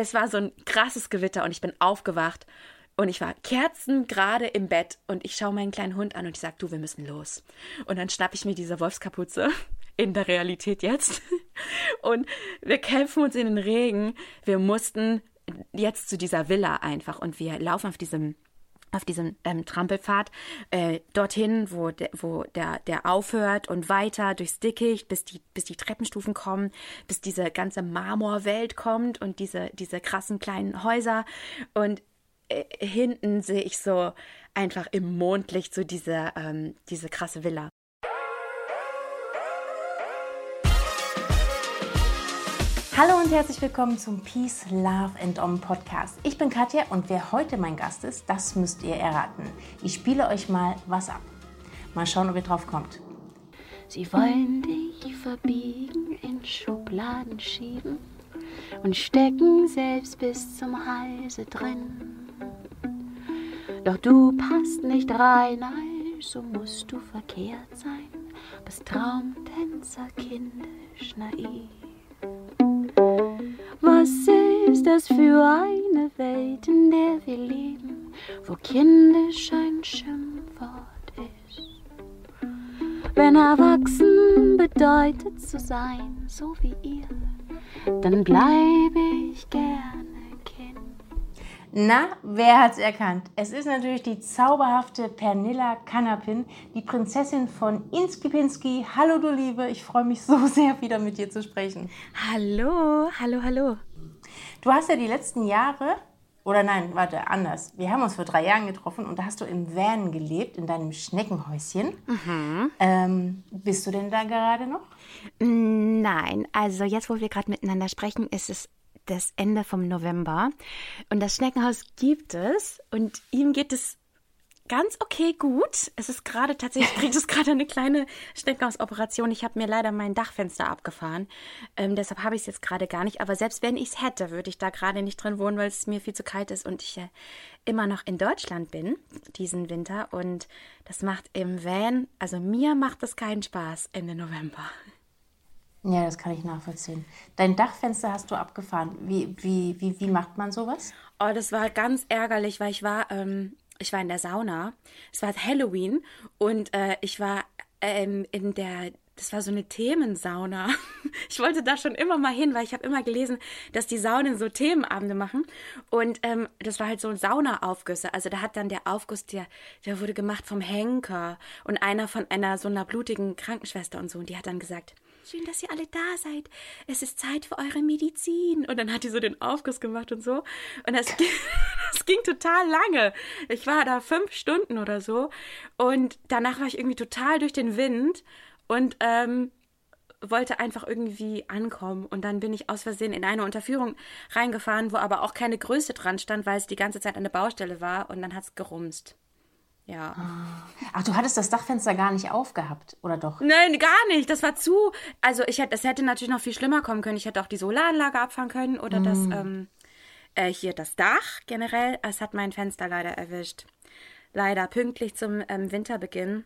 Es war so ein krasses Gewitter und ich bin aufgewacht und ich war kerzengerade im Bett und ich schaue meinen kleinen Hund an und ich sage, du, wir müssen los. Und dann schnapp ich mir diese Wolfskapuze in der Realität jetzt und wir kämpfen uns in den Regen. Wir mussten jetzt zu dieser Villa einfach und wir laufen auf diesem auf diesem ähm, Trampelpfad äh, dorthin, wo, de, wo der, der aufhört und weiter durchs Dickicht, bis die, bis die Treppenstufen kommen, bis diese ganze Marmorwelt kommt und diese, diese krassen kleinen Häuser. Und äh, hinten sehe ich so einfach im Mondlicht so diese, ähm, diese krasse Villa. Hallo und herzlich willkommen zum Peace, Love and Om Podcast. Ich bin Katja und wer heute mein Gast ist, das müsst ihr erraten. Ich spiele euch mal was ab. Mal schauen, ob ihr drauf kommt. Sie wollen dich verbiegen, in Schubladen schieben und stecken selbst bis zum Halse drin. Doch du passt nicht rein, also musst du verkehrt sein, bist Traumtänzer kindisch naiv. Was ist das für eine Welt, in der wir leben, wo kindisch ein Schimpfwort ist? Wenn erwachsen bedeutet zu sein, so wie ihr, dann bleibe ich Kind. Na, wer hat's erkannt? Es ist natürlich die zauberhafte Pernilla Kanapin, die Prinzessin von Inskipinski. Hallo du Liebe, ich freue mich so sehr, wieder mit dir zu sprechen. Hallo, hallo, hallo. Du hast ja die letzten Jahre, oder nein, warte, anders. Wir haben uns vor drei Jahren getroffen und da hast du im Van gelebt, in deinem Schneckenhäuschen. Ähm, bist du denn da gerade noch? Nein, also jetzt, wo wir gerade miteinander sprechen, ist es das Ende vom November. Und das Schneckenhaus gibt es und ihm geht es ganz okay gut. Es ist gerade tatsächlich, kriegt es gerade eine kleine Schneckenhausoperation. Ich habe mir leider mein Dachfenster abgefahren. Ähm, deshalb habe ich es jetzt gerade gar nicht. Aber selbst wenn ich es hätte, würde ich da gerade nicht drin wohnen, weil es mir viel zu kalt ist und ich äh, immer noch in Deutschland bin, diesen Winter. Und das macht im Van, also mir macht das keinen Spaß Ende November. Ja, das kann ich nachvollziehen. Dein Dachfenster hast du abgefahren. Wie, wie, wie, wie macht man sowas? Oh, das war ganz ärgerlich, weil ich war, ähm, ich war in der Sauna. Es war Halloween und äh, ich war ähm, in der, das war so eine Themensauna. Ich wollte da schon immer mal hin, weil ich habe immer gelesen, dass die Saunen so Themenabende machen. Und ähm, das war halt so ein Saunaaufgüsse. Also da hat dann der Aufguss, der, der wurde gemacht vom Henker und einer von einer so einer blutigen Krankenschwester und so. Und die hat dann gesagt, Schön, dass ihr alle da seid. Es ist Zeit für eure Medizin. Und dann hat die so den Aufguss gemacht und so. Und das, ging, das ging total lange. Ich war da fünf Stunden oder so. Und danach war ich irgendwie total durch den Wind und ähm, wollte einfach irgendwie ankommen. Und dann bin ich aus Versehen in eine Unterführung reingefahren, wo aber auch keine Größe dran stand, weil es die ganze Zeit an der Baustelle war. Und dann hat es gerumst. Ja. Ach, du hattest das Dachfenster gar nicht aufgehabt, oder doch? Nein, gar nicht. Das war zu. Also ich hätte, es hätte natürlich noch viel schlimmer kommen können. Ich hätte auch die Solaranlage abfahren können oder das ähm, äh, hier das Dach generell. Es hat mein Fenster leider erwischt. Leider pünktlich zum ähm, Winterbeginn.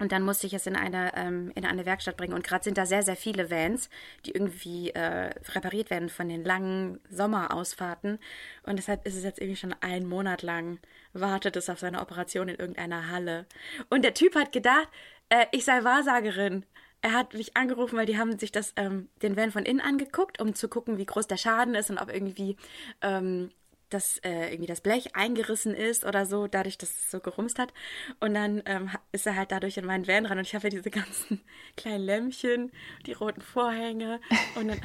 Und dann musste ich es in eine, ähm, in eine Werkstatt bringen. Und gerade sind da sehr, sehr viele Vans, die irgendwie äh, repariert werden von den langen Sommerausfahrten. Und deshalb ist es jetzt irgendwie schon einen Monat lang, wartet es auf seine Operation in irgendeiner Halle. Und der Typ hat gedacht, äh, ich sei Wahrsagerin. Er hat mich angerufen, weil die haben sich das, ähm, den Van von innen angeguckt, um zu gucken, wie groß der Schaden ist und ob irgendwie ähm, dass äh, irgendwie das Blech eingerissen ist oder so, dadurch, dass es so gerumst hat. Und dann ähm, ist er halt dadurch in meinen Van ran und ich habe ja diese ganzen kleinen Lämpchen, die roten Vorhänge und dann,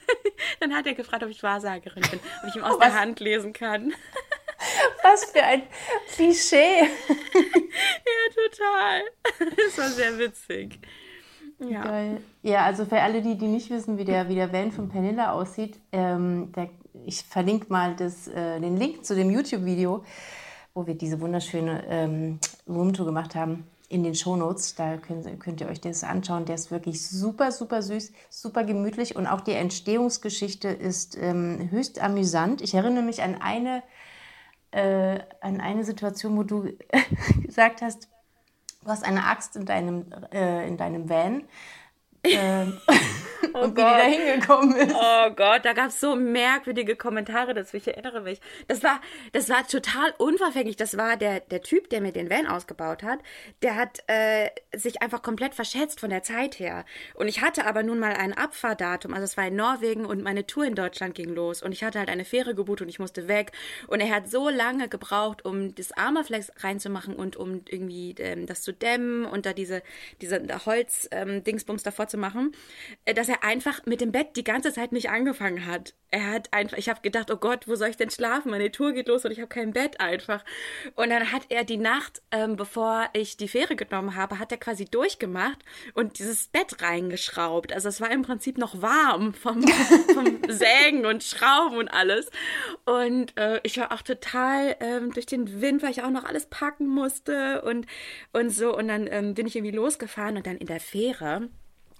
dann hat er gefragt, ob ich Wahrsagerin bin, ob ich ihm aus Was? der Hand lesen kann. Was für ein Klischee. ja, total. Das war sehr witzig. Ja. Geil. Ja, also für alle, die, die nicht wissen, wie der, wie der Van von Pernilla aussieht, ähm, der, ich verlinke mal das, äh, den Link zu dem YouTube-Video, wo wir diese wunderschöne ähm, Roomtour gemacht haben, in den Shownotes. Da könnt, könnt ihr euch das anschauen. Der ist wirklich super, super süß, super gemütlich und auch die Entstehungsgeschichte ist ähm, höchst amüsant. Ich erinnere mich an eine, äh, an eine Situation, wo du gesagt hast, du hast eine Axt in deinem, äh, in deinem Van. Ähm, Oh und wie die da hingekommen ist. Oh Gott, da gab es so merkwürdige Kommentare dazu. Ich erinnere mich. Das war, das war total unverfänglich. Das war der, der Typ, der mir den Van ausgebaut hat. Der hat äh, sich einfach komplett verschätzt von der Zeit her. Und ich hatte aber nun mal ein Abfahrdatum. Also es war in Norwegen und meine Tour in Deutschland ging los. Und ich hatte halt eine Fähre gebucht und ich musste weg. Und er hat so lange gebraucht, um das Armaflex reinzumachen und um irgendwie ähm, das zu dämmen und da diese, diese Holz-Dingsbums ähm, davor zu machen, äh, dass er einfach mit dem Bett die ganze Zeit nicht angefangen hat. Er hat einfach, ich habe gedacht, oh Gott, wo soll ich denn schlafen? Meine Tour geht los und ich habe kein Bett einfach. Und dann hat er die Nacht, ähm, bevor ich die Fähre genommen habe, hat er quasi durchgemacht und dieses Bett reingeschraubt. Also es war im Prinzip noch warm vom, vom Sägen und Schrauben und alles. Und äh, ich war auch total ähm, durch den Wind, weil ich auch noch alles packen musste und, und so. Und dann ähm, bin ich irgendwie losgefahren und dann in der Fähre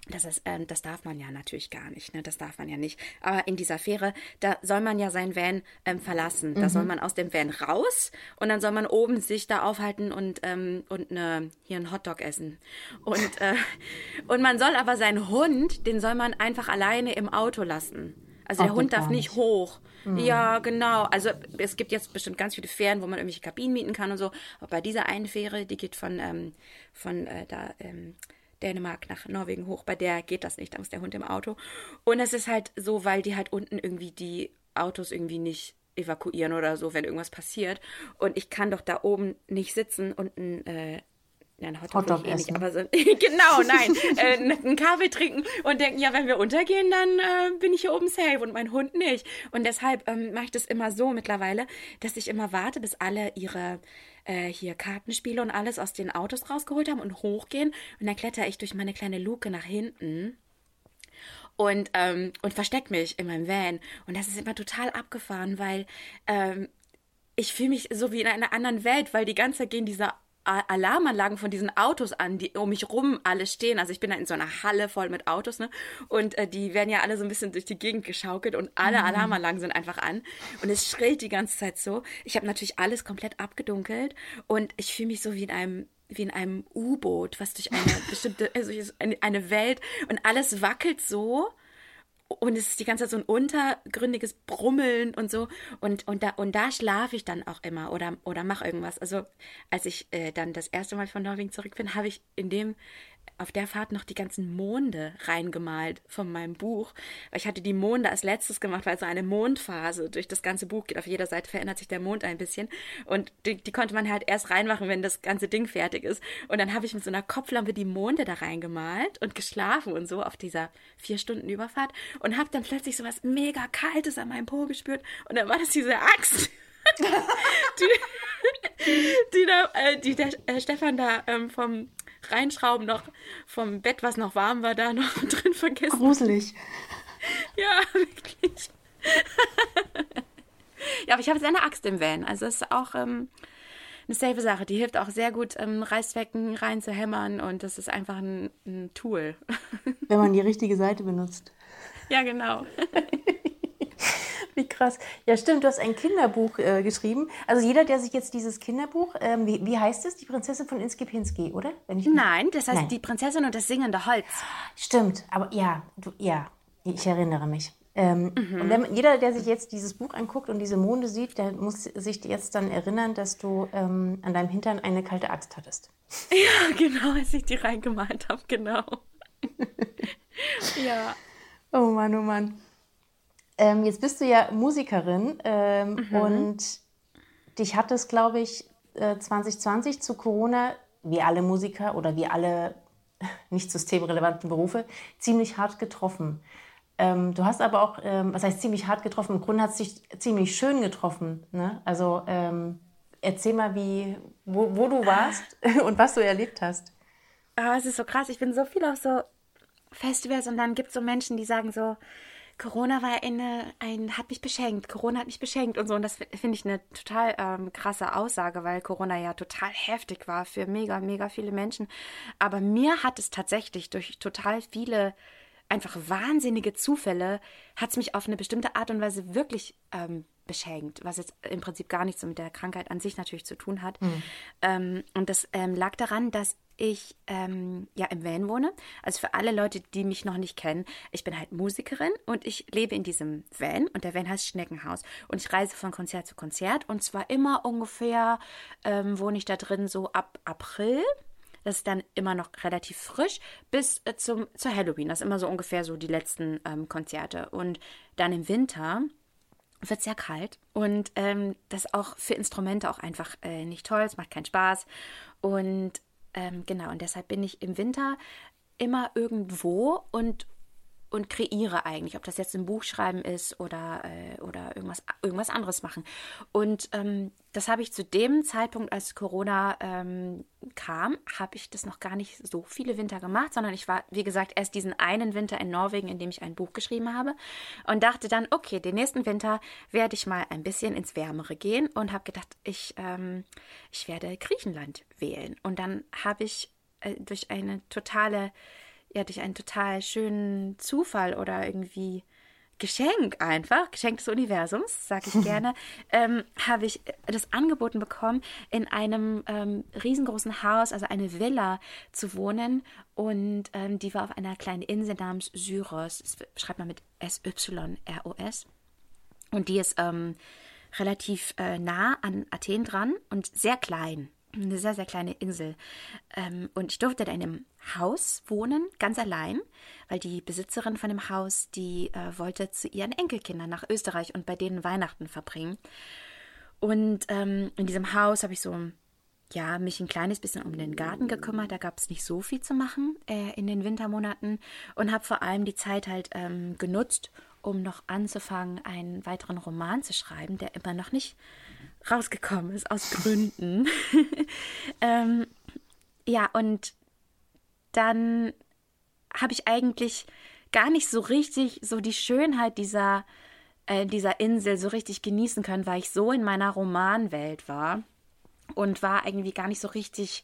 das ist, ähm, das darf man ja natürlich gar nicht, ne? Das darf man ja nicht. Aber in dieser Fähre, da soll man ja sein Van ähm, verlassen. Da soll man aus dem Van raus und dann soll man oben sich da aufhalten und ähm, und ne, hier einen Hotdog essen. Und äh, und man soll aber seinen Hund, den soll man einfach alleine im Auto lassen. Also der Ach, Hund darf nicht hoch. Ja, genau. Also es gibt jetzt bestimmt ganz viele Fähren, wo man irgendwelche Kabinen mieten kann und so. Aber bei dieser einen Fähre, die geht von, ähm, von äh, da ähm, Dänemark nach Norwegen hoch, bei der geht das nicht, da muss der Hund im Auto. Und es ist halt so, weil die halt unten irgendwie die Autos irgendwie nicht evakuieren oder so, wenn irgendwas passiert. Und ich kann doch da oben nicht sitzen und ein äh, ja, ein Hotdog, Hotdog will ich eh nicht, aber so, genau, nein, äh, einen Kaffee trinken und denken, ja, wenn wir untergehen, dann äh, bin ich hier oben safe und mein Hund nicht. Und deshalb ähm, mache ich das immer so mittlerweile, dass ich immer warte, bis alle ihre äh, hier Kartenspiele und alles aus den Autos rausgeholt haben und hochgehen und dann kletter ich durch meine kleine Luke nach hinten und, ähm, und versteck mich in meinem Van. Und das ist immer total abgefahren, weil ähm, ich fühle mich so wie in einer anderen Welt, weil die ganze Zeit gehen diese Alarmanlagen von diesen Autos an, die um mich rum alle stehen. Also ich bin da in so einer Halle voll mit Autos, ne? Und äh, die werden ja alle so ein bisschen durch die Gegend geschaukelt und alle Alarmanlagen sind einfach an. Und es schrillt die ganze Zeit so. Ich habe natürlich alles komplett abgedunkelt und ich fühle mich so wie in einem wie in einem U-Boot, was durch eine bestimmte, also eine, eine Welt und alles wackelt so und es ist die ganze Zeit so ein untergründiges Brummeln und so und und da und da schlafe ich dann auch immer oder oder mache irgendwas. Also als ich äh, dann das erste Mal von Norwegen zurück bin, habe ich in dem auf der Fahrt noch die ganzen Monde reingemalt von meinem Buch. Weil ich hatte die Monde als letztes gemacht, weil so eine Mondphase durch das ganze Buch geht. Auf jeder Seite verändert sich der Mond ein bisschen. Und die, die konnte man halt erst reinmachen, wenn das ganze Ding fertig ist. Und dann habe ich mit so einer Kopflampe die Monde da reingemalt und geschlafen und so auf dieser vier Stunden Überfahrt. Und habe dann plötzlich so was mega Kaltes an meinem Po gespürt. Und dann war das diese Axt. die, die, da, äh, die der äh, Stefan da ähm, vom Reinschrauben noch vom Bett, was noch warm war, da noch drin vergessen. Gruselig. Ja, wirklich. ja, aber ich habe jetzt eine Axt im Van. Also es ist auch ähm, eine safe Sache. Die hilft auch sehr gut, ähm, Reißzwecken reinzuhämmern und das ist einfach ein, ein Tool. Wenn man die richtige Seite benutzt. ja, genau. Wie krass. Ja, stimmt, du hast ein Kinderbuch äh, geschrieben. Also jeder, der sich jetzt dieses Kinderbuch, ähm, wie, wie heißt es? Die Prinzessin von Inski Pinski, oder? Nein, das heißt Nein. die Prinzessin und das singende Holz. Stimmt, aber ja, du, ja, ich erinnere mich. Ähm, Mhm. Und wenn, jeder, der sich jetzt dieses Buch anguckt und diese Monde sieht, der muss sich jetzt dann erinnern, dass du ähm, an deinem Hintern eine kalte Axt hattest. Ja, genau, als ich die reingemalt habe, genau. ja. Oh Mann, oh Mann. Ähm, jetzt bist du ja Musikerin ähm, und dich hat es, glaube ich, äh, 2020 zu Corona, wie alle Musiker oder wie alle nicht systemrelevanten Berufe, ziemlich hart getroffen. Ähm, du hast aber auch, ähm, was heißt ziemlich hart getroffen? Im Grunde hat es dich ziemlich schön getroffen. Ne? Also ähm, erzähl mal, wie, wo, wo du warst und was du erlebt hast. Ah, es ist so krass. Ich bin so viel auf so Festivals und dann gibt es so Menschen, die sagen so, Corona war eine, ein, hat mich beschenkt, Corona hat mich beschenkt und so. Und das finde ich eine total ähm, krasse Aussage, weil Corona ja total heftig war für mega, mega viele Menschen. Aber mir hat es tatsächlich durch total viele einfach wahnsinnige Zufälle, hat es mich auf eine bestimmte Art und Weise wirklich ähm, beschenkt, was jetzt im Prinzip gar nichts so mit der Krankheit an sich natürlich zu tun hat. Mhm. Ähm, und das ähm, lag daran, dass ich ähm, ja im Van wohne. Also für alle Leute, die mich noch nicht kennen, ich bin halt Musikerin und ich lebe in diesem Van und der Van heißt Schneckenhaus und ich reise von Konzert zu Konzert und zwar immer ungefähr ähm, wohne ich da drin so ab April. Das ist dann immer noch relativ frisch bis äh, zum zur Halloween. Das ist immer so ungefähr so die letzten ähm, Konzerte und dann im Winter wird sehr kalt und ähm, das auch für Instrumente auch einfach äh, nicht toll. Es macht keinen Spaß und ähm, genau, und deshalb bin ich im Winter immer irgendwo und, und kreiere eigentlich, ob das jetzt ein Buch schreiben ist oder, äh, oder irgendwas, irgendwas anderes machen. Und ähm, das habe ich zu dem Zeitpunkt, als Corona ähm, kam, habe ich das noch gar nicht so viele Winter gemacht, sondern ich war, wie gesagt, erst diesen einen Winter in Norwegen, in dem ich ein Buch geschrieben habe und dachte dann, okay, den nächsten Winter werde ich mal ein bisschen ins Wärmere gehen und habe gedacht, ich, ähm, ich werde Griechenland wählen. Und dann habe ich äh, durch eine totale, ja, durch einen total schönen Zufall oder irgendwie Geschenk einfach, Geschenk des Universums, sage ich gerne, ähm, habe ich das angeboten bekommen, in einem ähm, riesengroßen Haus, also eine Villa zu wohnen. Und ähm, die war auf einer kleinen Insel namens Syros. Das schreibt man mit S-Y-R-O-S. Und die ist ähm, relativ äh, nah an Athen dran und sehr klein eine sehr, sehr kleine Insel. Ähm, und ich durfte in einem Haus wohnen, ganz allein, weil die Besitzerin von dem Haus, die äh, wollte zu ihren Enkelkindern nach Österreich und bei denen Weihnachten verbringen. Und ähm, in diesem Haus habe ich so, ja, mich ein kleines bisschen um den Garten gekümmert. Da gab es nicht so viel zu machen äh, in den Wintermonaten und habe vor allem die Zeit halt ähm, genutzt, um noch anzufangen, einen weiteren Roman zu schreiben, der immer noch nicht rausgekommen ist, aus Gründen. ähm, ja, und dann habe ich eigentlich gar nicht so richtig so die Schönheit dieser, äh, dieser Insel so richtig genießen können, weil ich so in meiner Romanwelt war und war irgendwie gar nicht so richtig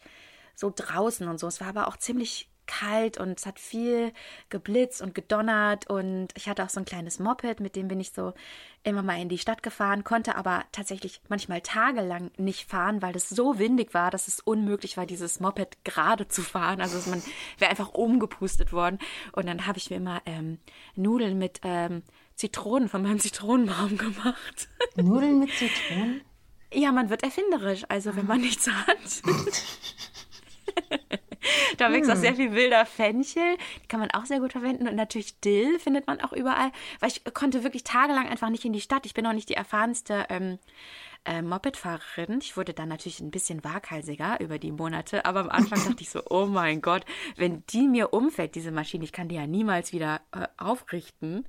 so draußen und so. Es war aber auch ziemlich kalt und es hat viel geblitzt und gedonnert und ich hatte auch so ein kleines Moped, mit dem bin ich so immer mal in die Stadt gefahren, konnte aber tatsächlich manchmal tagelang nicht fahren, weil es so windig war, dass es unmöglich war, dieses Moped gerade zu fahren. Also man wäre einfach umgepustet worden und dann habe ich mir immer ähm, Nudeln mit ähm, Zitronen von meinem Zitronenbaum gemacht. Nudeln mit Zitronen? Ja, man wird erfinderisch, also wenn man nichts hat. da wächst hm. auch sehr viel wilder Fenchel. Die kann man auch sehr gut verwenden. Und natürlich Dill findet man auch überall. Weil ich konnte wirklich tagelang einfach nicht in die Stadt. Ich bin auch nicht die erfahrenste ähm, äh, Mopedfahrerin. Ich wurde dann natürlich ein bisschen waghalsiger über die Monate. Aber am Anfang dachte ich so, oh mein Gott, wenn die mir umfällt, diese Maschine, ich kann die ja niemals wieder äh, aufrichten.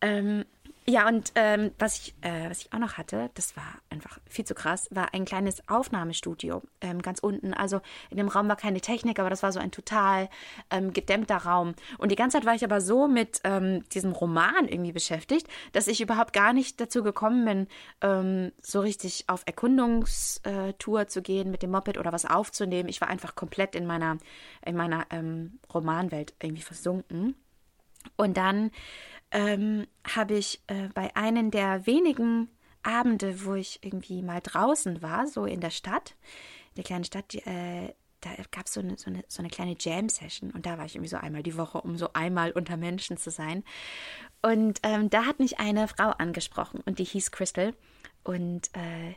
Ähm, ja, und ähm, was, ich, äh, was ich auch noch hatte, das war einfach viel zu krass, war ein kleines Aufnahmestudio ähm, ganz unten. Also in dem Raum war keine Technik, aber das war so ein total ähm, gedämmter Raum. Und die ganze Zeit war ich aber so mit ähm, diesem Roman irgendwie beschäftigt, dass ich überhaupt gar nicht dazu gekommen bin, ähm, so richtig auf Erkundungstour zu gehen mit dem Moped oder was aufzunehmen. Ich war einfach komplett in meiner, in meiner ähm, Romanwelt irgendwie versunken. Und dann ähm, habe ich äh, bei einem der wenigen Abende, wo ich irgendwie mal draußen war, so in der Stadt, der kleinen Stadt, die, äh, da gab so es so eine, so eine kleine Jam-Session und da war ich irgendwie so einmal die Woche, um so einmal unter Menschen zu sein. Und ähm, da hat mich eine Frau angesprochen und die hieß Crystal und äh,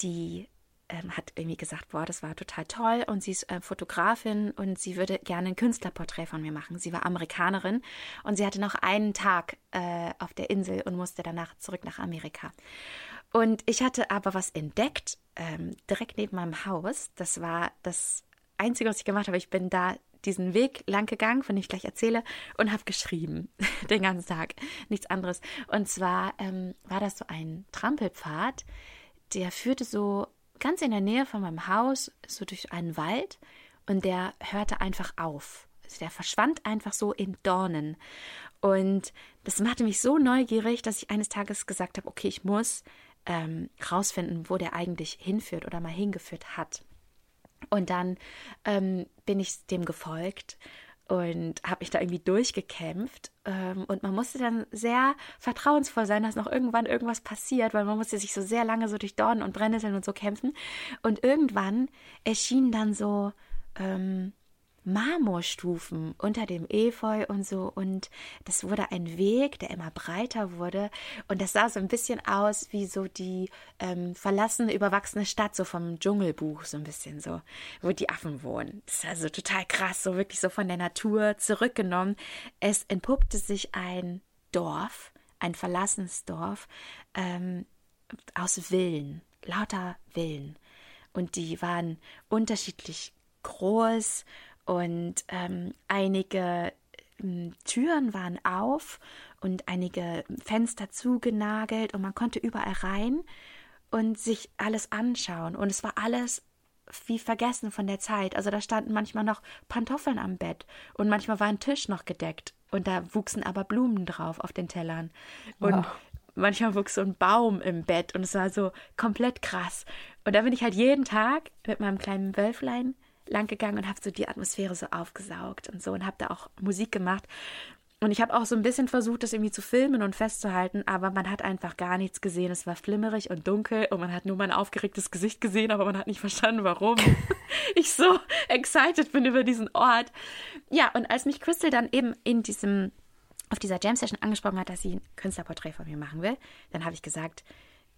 die ähm, hat irgendwie gesagt, boah, das war total toll und sie ist äh, Fotografin und sie würde gerne ein Künstlerporträt von mir machen. Sie war Amerikanerin und sie hatte noch einen Tag äh, auf der Insel und musste danach zurück nach Amerika. Und ich hatte aber was entdeckt, ähm, direkt neben meinem Haus. Das war das Einzige, was ich gemacht habe. Ich bin da diesen Weg lang gegangen, von dem ich gleich erzähle, und habe geschrieben den ganzen Tag. Nichts anderes. Und zwar ähm, war das so ein Trampelpfad, der führte so ganz in der Nähe von meinem Haus, so durch einen Wald und der hörte einfach auf. der verschwand einfach so in Dornen. Und das machte mich so neugierig, dass ich eines Tages gesagt habe, okay, ich muss ähm, rausfinden, wo der eigentlich hinführt oder mal hingeführt hat. Und dann ähm, bin ich dem gefolgt und habe mich da irgendwie durchgekämpft. Ähm, und man musste dann sehr vertrauensvoll sein, dass noch irgendwann irgendwas passiert, weil man musste sich so sehr lange so durch Dornen und Brennnesseln und so kämpfen. Und irgendwann erschien dann so ähm, Marmorstufen unter dem Efeu und so. Und das wurde ein Weg, der immer breiter wurde. Und das sah so ein bisschen aus wie so die ähm, verlassene, überwachsene Stadt, so vom Dschungelbuch, so ein bisschen so, wo die Affen wohnen. Das ist also total krass, so wirklich so von der Natur zurückgenommen. Es entpuppte sich ein Dorf, ein verlassenes Dorf, ähm, aus Villen, lauter Villen. Und die waren unterschiedlich groß und ähm, einige ähm, Türen waren auf und einige Fenster zugenagelt und man konnte überall rein und sich alles anschauen. Und es war alles wie vergessen von der Zeit. Also da standen manchmal noch Pantoffeln am Bett und manchmal war ein Tisch noch gedeckt und da wuchsen aber Blumen drauf auf den Tellern. Und wow. manchmal wuchs so ein Baum im Bett und es war so komplett krass. Und da bin ich halt jeden Tag mit meinem kleinen Wölflein lang gegangen und habe so die Atmosphäre so aufgesaugt und so und habe da auch Musik gemacht. Und ich habe auch so ein bisschen versucht, das irgendwie zu filmen und festzuhalten, aber man hat einfach gar nichts gesehen. Es war flimmerig und dunkel und man hat nur mein aufgeregtes Gesicht gesehen, aber man hat nicht verstanden, warum ich so excited bin über diesen Ort. Ja, und als mich Crystal dann eben in diesem, auf dieser Jam Session angesprochen hat, dass sie ein Künstlerporträt von mir machen will, dann habe ich gesagt,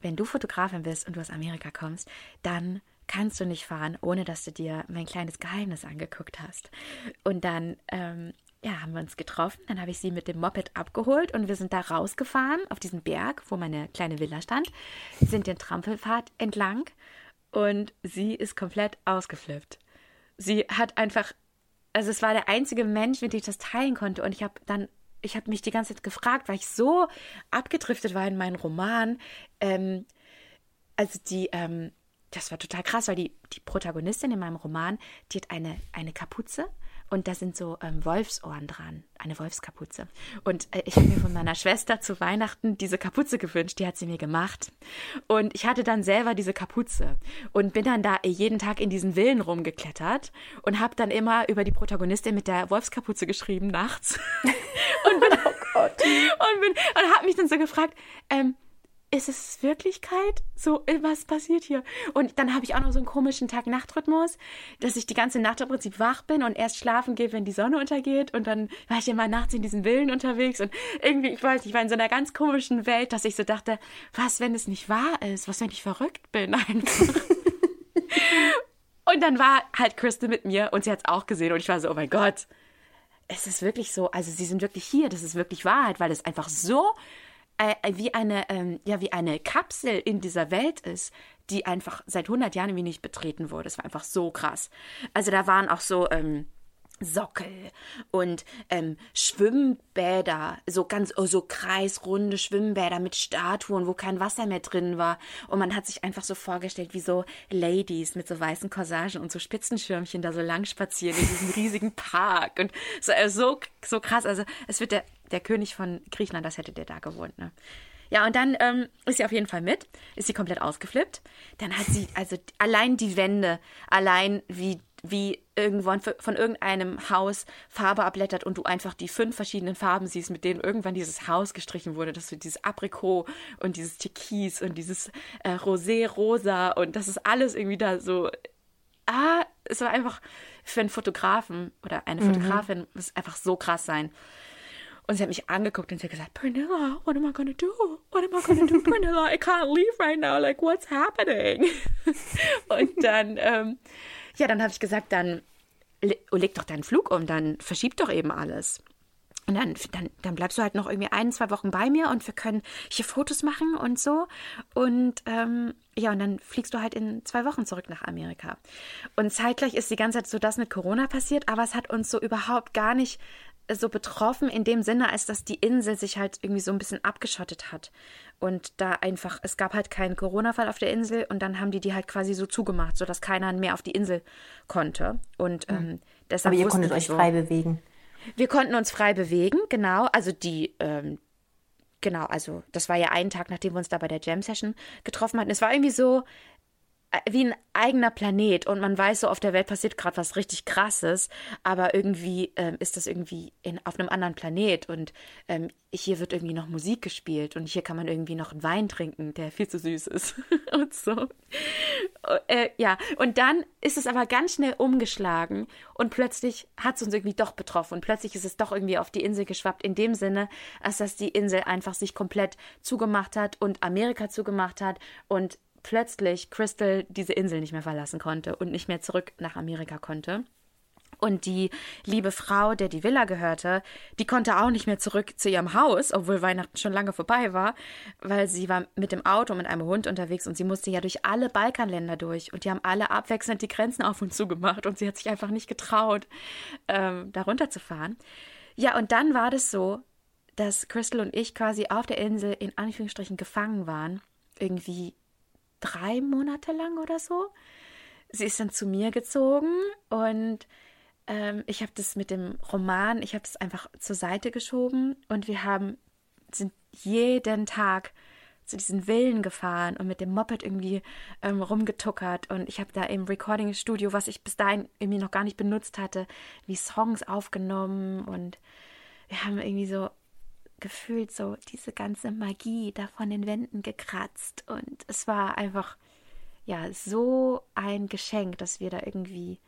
wenn du Fotografin bist und du aus Amerika kommst, dann kannst du nicht fahren, ohne dass du dir mein kleines Geheimnis angeguckt hast. Und dann ähm, ja, haben wir uns getroffen. Dann habe ich sie mit dem Moped abgeholt und wir sind da rausgefahren auf diesen Berg, wo meine kleine Villa stand, sind den Trampelpfad entlang und sie ist komplett ausgeflippt. Sie hat einfach, also es war der einzige Mensch, mit dem ich das teilen konnte und ich habe dann ich habe mich die ganze Zeit gefragt, weil ich so abgedriftet war in meinen Roman. Ähm, also die, ähm, das war total krass, weil die, die Protagonistin in meinem Roman, die hat eine, eine Kapuze und da sind so ähm, Wolfsohren dran, eine Wolfskapuze. Und äh, ich habe mir von meiner Schwester zu Weihnachten diese Kapuze gewünscht, die hat sie mir gemacht. Und ich hatte dann selber diese Kapuze und bin dann da jeden Tag in diesen Villen rumgeklettert und habe dann immer über die Protagonistin mit der Wolfskapuze geschrieben nachts. und bin, oh Gott. Und, bin, und habe mich dann so gefragt, ähm, ist es Wirklichkeit? So, äh, was passiert hier? Und dann habe ich auch noch so einen komischen Tag-Nacht-Rhythmus, dass ich die ganze Nacht im Prinzip wach bin und erst schlafen gehe, wenn die Sonne untergeht. Und dann war ich immer nachts in diesen Villen unterwegs und irgendwie, ich weiß, ich war in so einer ganz komischen Welt, dass ich so dachte, was, wenn es nicht wahr ist? Was, wenn ich verrückt bin und dann war halt Crystal mit mir und sie hat es auch gesehen und ich war so, oh mein Gott, es ist wirklich so, also sie sind wirklich hier, das ist wirklich Wahrheit, weil es einfach so äh, wie eine, ähm, ja, wie eine Kapsel in dieser Welt ist, die einfach seit 100 Jahren irgendwie nicht betreten wurde. Es war einfach so krass. Also da waren auch so, ähm, Sockel und ähm, Schwimmbäder, so ganz oh, so kreisrunde Schwimmbäder mit Statuen, wo kein Wasser mehr drin war. Und man hat sich einfach so vorgestellt, wie so Ladies mit so weißen Corsagen und so Spitzenschirmchen da so lang spazieren in diesem riesigen Park. Und so, also so, so krass. Also es wird der, der König von Griechenland, das hätte der da gewohnt, ne? Ja, und dann ähm, ist sie auf jeden Fall mit, ist sie komplett ausgeflippt. Dann hat sie, also allein die Wände, allein wie wie irgendwann von irgendeinem Haus Farbe abblättert und du einfach die fünf verschiedenen Farben siehst, mit denen irgendwann dieses Haus gestrichen wurde, dass du dieses Aprikot und dieses Türkis und dieses äh, Rosé-Rosa und das ist alles irgendwie da so. Ah, es war einfach für einen Fotografen oder eine mhm. Fotografin mhm. muss einfach so krass sein. Und sie hat mich angeguckt und sie hat gesagt, Pernilla, what am I gonna do? What am I gonna do, Pernilla? I can't leave right now. Like, what's happening? und dann ähm, ja, dann habe ich gesagt, dann leg doch deinen Flug um, dann verschieb doch eben alles. Und dann, dann, dann bleibst du halt noch irgendwie ein, zwei Wochen bei mir und wir können hier Fotos machen und so. Und ähm, ja, und dann fliegst du halt in zwei Wochen zurück nach Amerika. Und zeitgleich ist die ganze Zeit so das mit Corona passiert, aber es hat uns so überhaupt gar nicht so betroffen in dem Sinne, als dass die Insel sich halt irgendwie so ein bisschen abgeschottet hat. Und da einfach, es gab halt keinen Corona-Fall auf der Insel und dann haben die die halt quasi so zugemacht, sodass keiner mehr auf die Insel konnte. Und ähm, deshalb. Aber ihr konntet euch so, frei bewegen. Wir konnten uns frei bewegen, genau. Also die, ähm, genau, also das war ja ein Tag, nachdem wir uns da bei der Jam-Session getroffen hatten. Es war irgendwie so, wie ein eigener Planet. Und man weiß so, auf der Welt passiert gerade was richtig krasses, aber irgendwie ähm, ist das irgendwie in, auf einem anderen Planet. Und ähm, hier wird irgendwie noch Musik gespielt und hier kann man irgendwie noch einen Wein trinken, der viel zu süß ist und so. Äh, ja, und dann ist es aber ganz schnell umgeschlagen und plötzlich hat es uns irgendwie doch betroffen. Und plötzlich ist es doch irgendwie auf die Insel geschwappt, in dem Sinne, als dass die Insel einfach sich komplett zugemacht hat und Amerika zugemacht hat. Und plötzlich Crystal diese Insel nicht mehr verlassen konnte und nicht mehr zurück nach Amerika konnte. Und die liebe Frau, der die Villa gehörte, die konnte auch nicht mehr zurück zu ihrem Haus, obwohl Weihnachten schon lange vorbei war, weil sie war mit dem Auto mit einem Hund unterwegs und sie musste ja durch alle Balkanländer durch und die haben alle abwechselnd die Grenzen auf und zu gemacht und sie hat sich einfach nicht getraut, ähm, da runterzufahren. Ja, und dann war das so, dass Crystal und ich quasi auf der Insel in Anführungsstrichen gefangen waren, irgendwie drei Monate lang oder so. Sie ist dann zu mir gezogen und ähm, ich habe das mit dem Roman, ich habe es einfach zur Seite geschoben und wir haben sind jeden Tag zu diesen Villen gefahren und mit dem Moped irgendwie ähm, rumgetuckert und ich habe da im Recording-Studio, was ich bis dahin irgendwie noch gar nicht benutzt hatte, wie Songs aufgenommen und wir haben irgendwie so gefühlt so diese ganze Magie da von den Wänden gekratzt und es war einfach ja so ein Geschenk, dass wir da irgendwie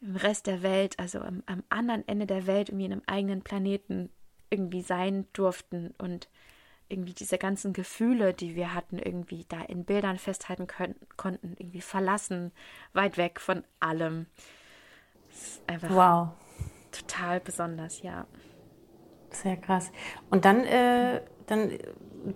im Rest der Welt, also am, am anderen Ende der Welt, irgendwie in einem eigenen Planeten irgendwie sein durften und irgendwie diese ganzen Gefühle, die wir hatten, irgendwie da in Bildern festhalten können, konnten, irgendwie verlassen, weit weg von allem. einfach wow. total besonders, ja. Sehr krass. Und dann, äh, dann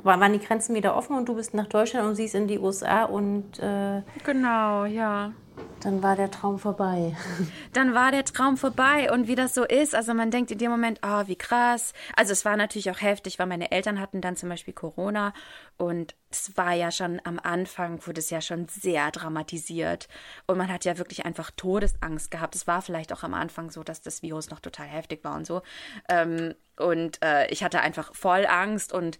waren die Grenzen wieder offen und du bist nach Deutschland und sie ist in die USA und äh, genau, ja. Dann war der Traum vorbei. Dann war der Traum vorbei und wie das so ist, also man denkt in dem Moment, oh, wie krass. Also es war natürlich auch heftig, weil meine Eltern hatten dann zum Beispiel Corona und es war ja schon am Anfang, wurde es ja schon sehr dramatisiert und man hat ja wirklich einfach Todesangst gehabt. Es war vielleicht auch am Anfang so, dass das Virus noch total heftig war und so. Ähm, und äh, ich hatte einfach voll Angst und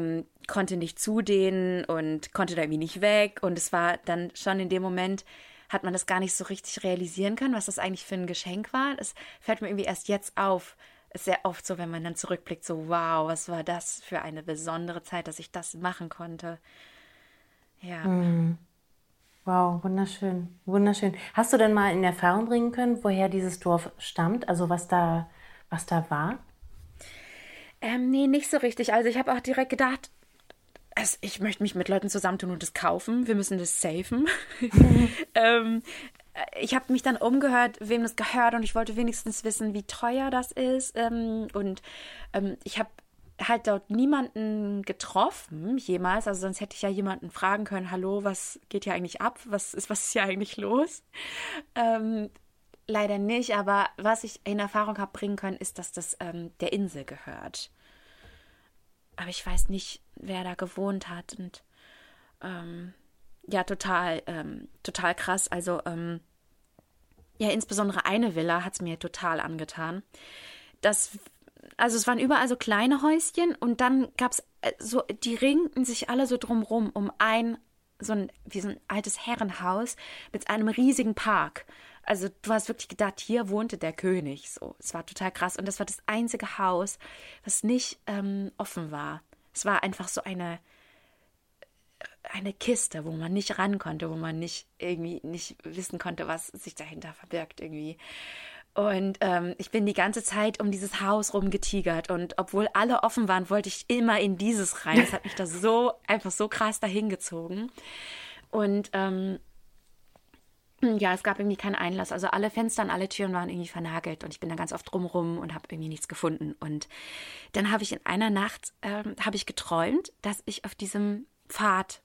ähm, konnte nicht zu denen und konnte da irgendwie nicht weg und es war dann schon in dem Moment hat man das gar nicht so richtig realisieren können, was das eigentlich für ein Geschenk war. Es fällt mir irgendwie erst jetzt auf. Ist sehr oft so, wenn man dann zurückblickt, so wow, was war das für eine besondere Zeit, dass ich das machen konnte. Ja. Mhm. Wow, wunderschön, wunderschön. Hast du denn mal in Erfahrung bringen können, woher dieses Dorf stammt, also was da, was da war? Ähm, nee, nicht so richtig. Also ich habe auch direkt gedacht, also ich möchte mich mit Leuten zusammentun und das kaufen. Wir müssen das safen. ähm, ich habe mich dann umgehört, wem das gehört und ich wollte wenigstens wissen, wie teuer das ist. Ähm, und ähm, ich habe halt dort niemanden getroffen jemals, also sonst hätte ich ja jemanden fragen können, hallo, was geht hier eigentlich ab? Was ist, was ist hier eigentlich los? Ähm, leider nicht, aber was ich in Erfahrung habe bringen können, ist, dass das ähm, der Insel gehört aber ich weiß nicht, wer da gewohnt hat. Und ähm, ja, total, ähm, total krass. Also, ähm, ja, insbesondere eine Villa hat es mir total angetan. Das, also es waren überall so kleine Häuschen und dann gab es äh, so, die ringten sich alle so drumrum um ein, so ein, wie so ein altes Herrenhaus mit einem riesigen Park. Also du hast wirklich gedacht, hier wohnte der König. So, es war total krass. Und das war das einzige Haus, was nicht ähm, offen war. Es war einfach so eine eine Kiste, wo man nicht ran konnte, wo man nicht irgendwie nicht wissen konnte, was sich dahinter verbirgt irgendwie. Und ähm, ich bin die ganze Zeit um dieses Haus rumgetigert und obwohl alle offen waren, wollte ich immer in dieses rein. Das hat mich da so einfach so krass dahin gezogen. Und ähm, ja, es gab irgendwie keinen Einlass. Also alle Fenster und alle Türen waren irgendwie vernagelt und ich bin da ganz oft drumrum und habe irgendwie nichts gefunden. Und dann habe ich in einer Nacht ähm, habe ich geträumt, dass ich auf diesem Pfad,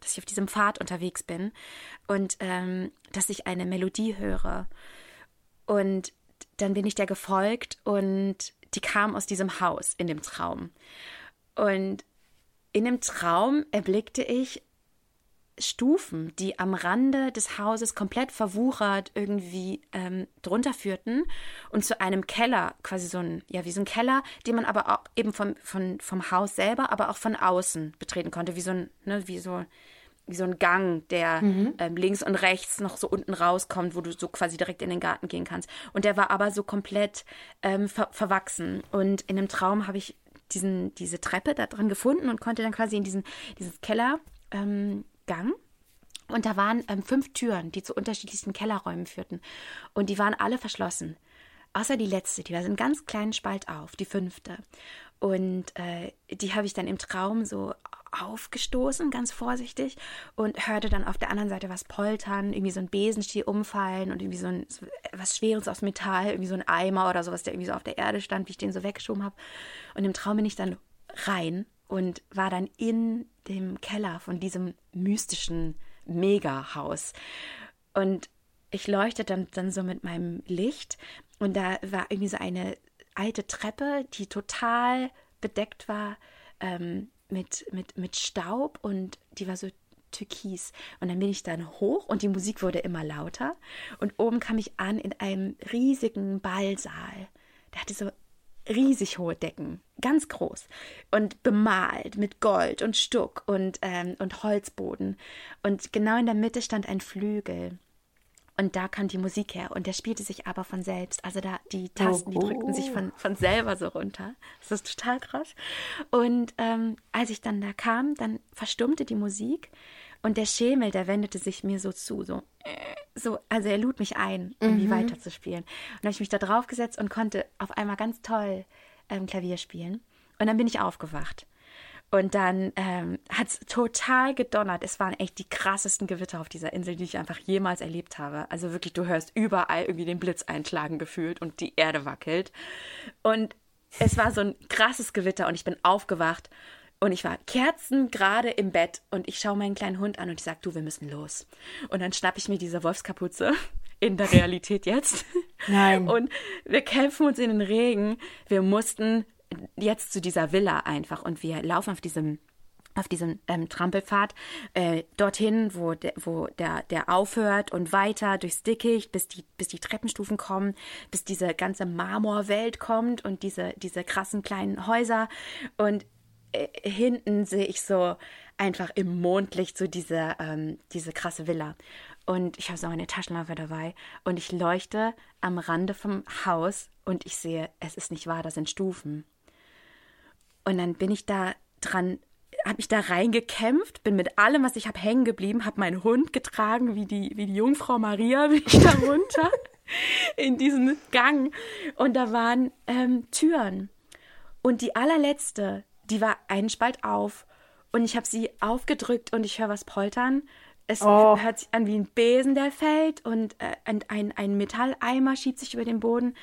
dass ich auf diesem Pfad unterwegs bin und ähm, dass ich eine Melodie höre. Und dann bin ich der gefolgt und die kam aus diesem Haus in dem Traum. Und in dem Traum erblickte ich Stufen, die am Rande des Hauses komplett verwuchert irgendwie ähm, drunter führten und zu einem Keller, quasi so ein, ja, wie so ein Keller, den man aber auch eben vom, von, vom Haus selber, aber auch von außen betreten konnte, wie so ein, ne, wie so, wie so ein Gang, der mhm. ähm, links und rechts noch so unten rauskommt, wo du so quasi direkt in den Garten gehen kannst. Und der war aber so komplett ähm, ver verwachsen. Und in einem Traum habe ich diesen, diese Treppe da dran gefunden und konnte dann quasi in diesen, dieses Kellergang. Ähm, und da waren ähm, fünf Türen, die zu unterschiedlichsten Kellerräumen führten. Und die waren alle verschlossen. Außer die letzte, die war so einen ganz kleinen Spalt auf, die fünfte. Und äh, die habe ich dann im Traum so aufgestoßen, ganz vorsichtig, und hörte dann auf der anderen Seite was poltern, irgendwie so ein Besenstiel umfallen und irgendwie so, ein, so was Schweres aus Metall, irgendwie so ein Eimer oder sowas, der irgendwie so auf der Erde stand, wie ich den so weggeschoben habe. Und im Traum bin ich dann rein und war dann in dem Keller von diesem mystischen Mega-Haus. Und ich leuchtete dann, dann so mit meinem Licht und da war irgendwie so eine alte Treppe, die total bedeckt war ähm, mit, mit, mit Staub und die war so türkis. Und dann bin ich dann hoch und die Musik wurde immer lauter. Und oben kam ich an in einem riesigen Ballsaal. Der hatte so riesig hohe Decken, ganz groß und bemalt mit Gold und Stuck und, ähm, und Holzboden. Und genau in der Mitte stand ein Flügel. Und da kam die Musik her und der spielte sich aber von selbst. Also da die Tasten, die drückten sich von, von selber so runter. Das ist total krass. Und ähm, als ich dann da kam, dann verstummte die Musik und der Schemel, der wendete sich mir so zu, so, so also er lud mich ein, irgendwie mhm. weiterzuspielen. Und dann habe ich mich da drauf gesetzt und konnte auf einmal ganz toll ähm, Klavier spielen. Und dann bin ich aufgewacht. Und dann ähm, hat es total gedonnert. Es waren echt die krassesten Gewitter auf dieser Insel, die ich einfach jemals erlebt habe. Also wirklich, du hörst überall irgendwie den Blitz einschlagen gefühlt und die Erde wackelt. Und es war so ein krasses Gewitter und ich bin aufgewacht und ich war kerzengerade im Bett und ich schaue meinen kleinen Hund an und ich sage, du, wir müssen los. Und dann schnappe ich mir diese Wolfskapuze in der Realität jetzt. Nein. Und wir kämpfen uns in den Regen. Wir mussten jetzt zu dieser Villa einfach und wir laufen auf diesem auf diesem ähm, Trampelpfad äh, dorthin, wo, de, wo der, der aufhört und weiter durchs Dickicht, bis die, bis die Treppenstufen kommen, bis diese ganze Marmorwelt kommt und diese, diese krassen kleinen Häuser. Und äh, hinten sehe ich so einfach im Mondlicht so diese, ähm, diese krasse Villa. Und ich habe so meine Taschenlampe dabei und ich leuchte am Rande vom Haus und ich sehe, es ist nicht wahr, das sind Stufen. Und dann bin ich da dran, habe ich da reingekämpft, bin mit allem, was ich habe, hängen geblieben, habe meinen Hund getragen, wie die, wie die Jungfrau Maria, bin ich da runter in diesen Gang. Und da waren ähm, Türen. Und die allerletzte, die war einen Spalt auf. Und ich habe sie aufgedrückt und ich höre was poltern. Es oh. hört sich an wie ein Besen, der fällt und äh, ein, ein Metalleimer schiebt sich über den Boden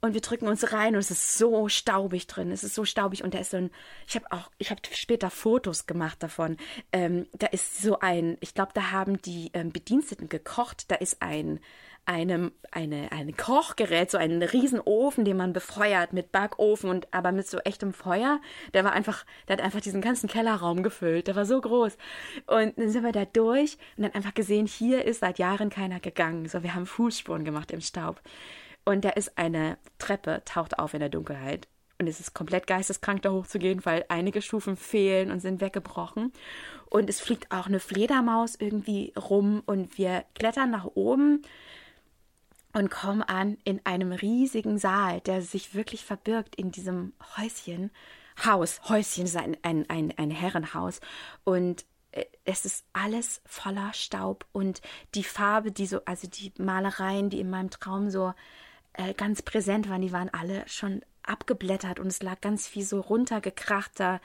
und wir drücken uns rein und es ist so staubig drin. Es ist so staubig und da ist so ein, ich habe auch, ich habe später Fotos gemacht davon. Ähm, da ist so ein, ich glaube, da haben die ähm, Bediensteten gekocht. Da ist ein, einem, eine, ein Kochgerät, so ein Riesenofen, den man befeuert mit Backofen und aber mit so echtem Feuer. Der war einfach, der hat einfach diesen ganzen Kellerraum gefüllt. Der war so groß. Und dann sind wir da durch und dann einfach gesehen, hier ist seit Jahren keiner gegangen. So, wir haben Fußspuren gemacht im Staub. Und da ist eine Treppe, taucht auf in der Dunkelheit. Und es ist komplett geisteskrank, da hochzugehen, weil einige Stufen fehlen und sind weggebrochen. Und es fliegt auch eine Fledermaus irgendwie rum und wir klettern nach oben und kommen an in einem riesigen Saal, der sich wirklich verbirgt in diesem Häuschen. Haus, Häuschen ist ein, ein, ein, ein Herrenhaus. Und äh, es ist alles voller Staub und die Farbe, die so, also die Malereien, die in meinem Traum so äh, ganz präsent waren, die waren alle schon abgeblättert und es lag ganz viel so runtergekrachter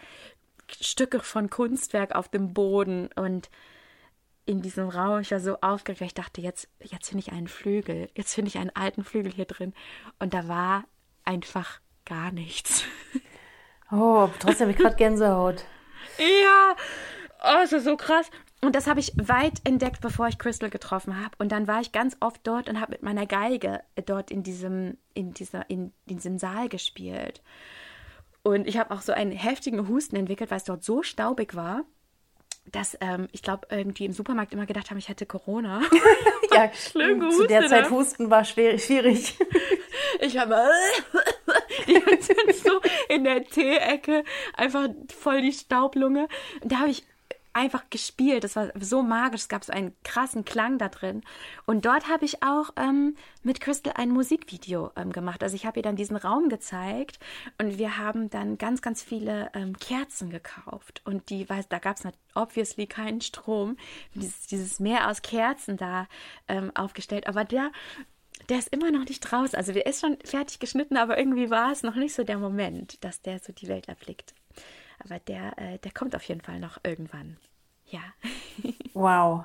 Stücke von Kunstwerk auf dem Boden und in diesem Raum, ich war so aufgeregt, ich dachte, jetzt, jetzt finde ich einen Flügel, jetzt finde ich einen alten Flügel hier drin. Und da war einfach gar nichts. Oh, trotzdem habe ich gerade Gänsehaut. ja, oh, es ist so krass. Und das habe ich weit entdeckt, bevor ich Crystal getroffen habe. Und dann war ich ganz oft dort und habe mit meiner Geige dort in diesem, in dieser, in, in diesem Saal gespielt. Und ich habe auch so einen heftigen Husten entwickelt, weil es dort so staubig war. dass ähm, ich glaube, irgendwie im Supermarkt immer gedacht haben, ich hätte Corona. ja, schlimm Zu der Zeit Husten war schwierig. Ich habe so in der Teeecke einfach voll die Staublunge. Und da habe ich einfach gespielt. Das war so magisch. Es gab so einen krassen Klang da drin. Und dort habe ich auch ähm, mit Crystal ein Musikvideo ähm, gemacht. Also ich habe ihr dann diesen Raum gezeigt und wir haben dann ganz, ganz viele ähm, Kerzen gekauft. Und die, weil da gab es obviously keinen Strom. Dieses, dieses Meer aus Kerzen da ähm, aufgestellt. Aber der der ist immer noch nicht raus. Also der ist schon fertig geschnitten, aber irgendwie war es noch nicht so der Moment, dass der so die Welt erblickt. Aber der, äh, der kommt auf jeden Fall noch irgendwann. Ja. wow.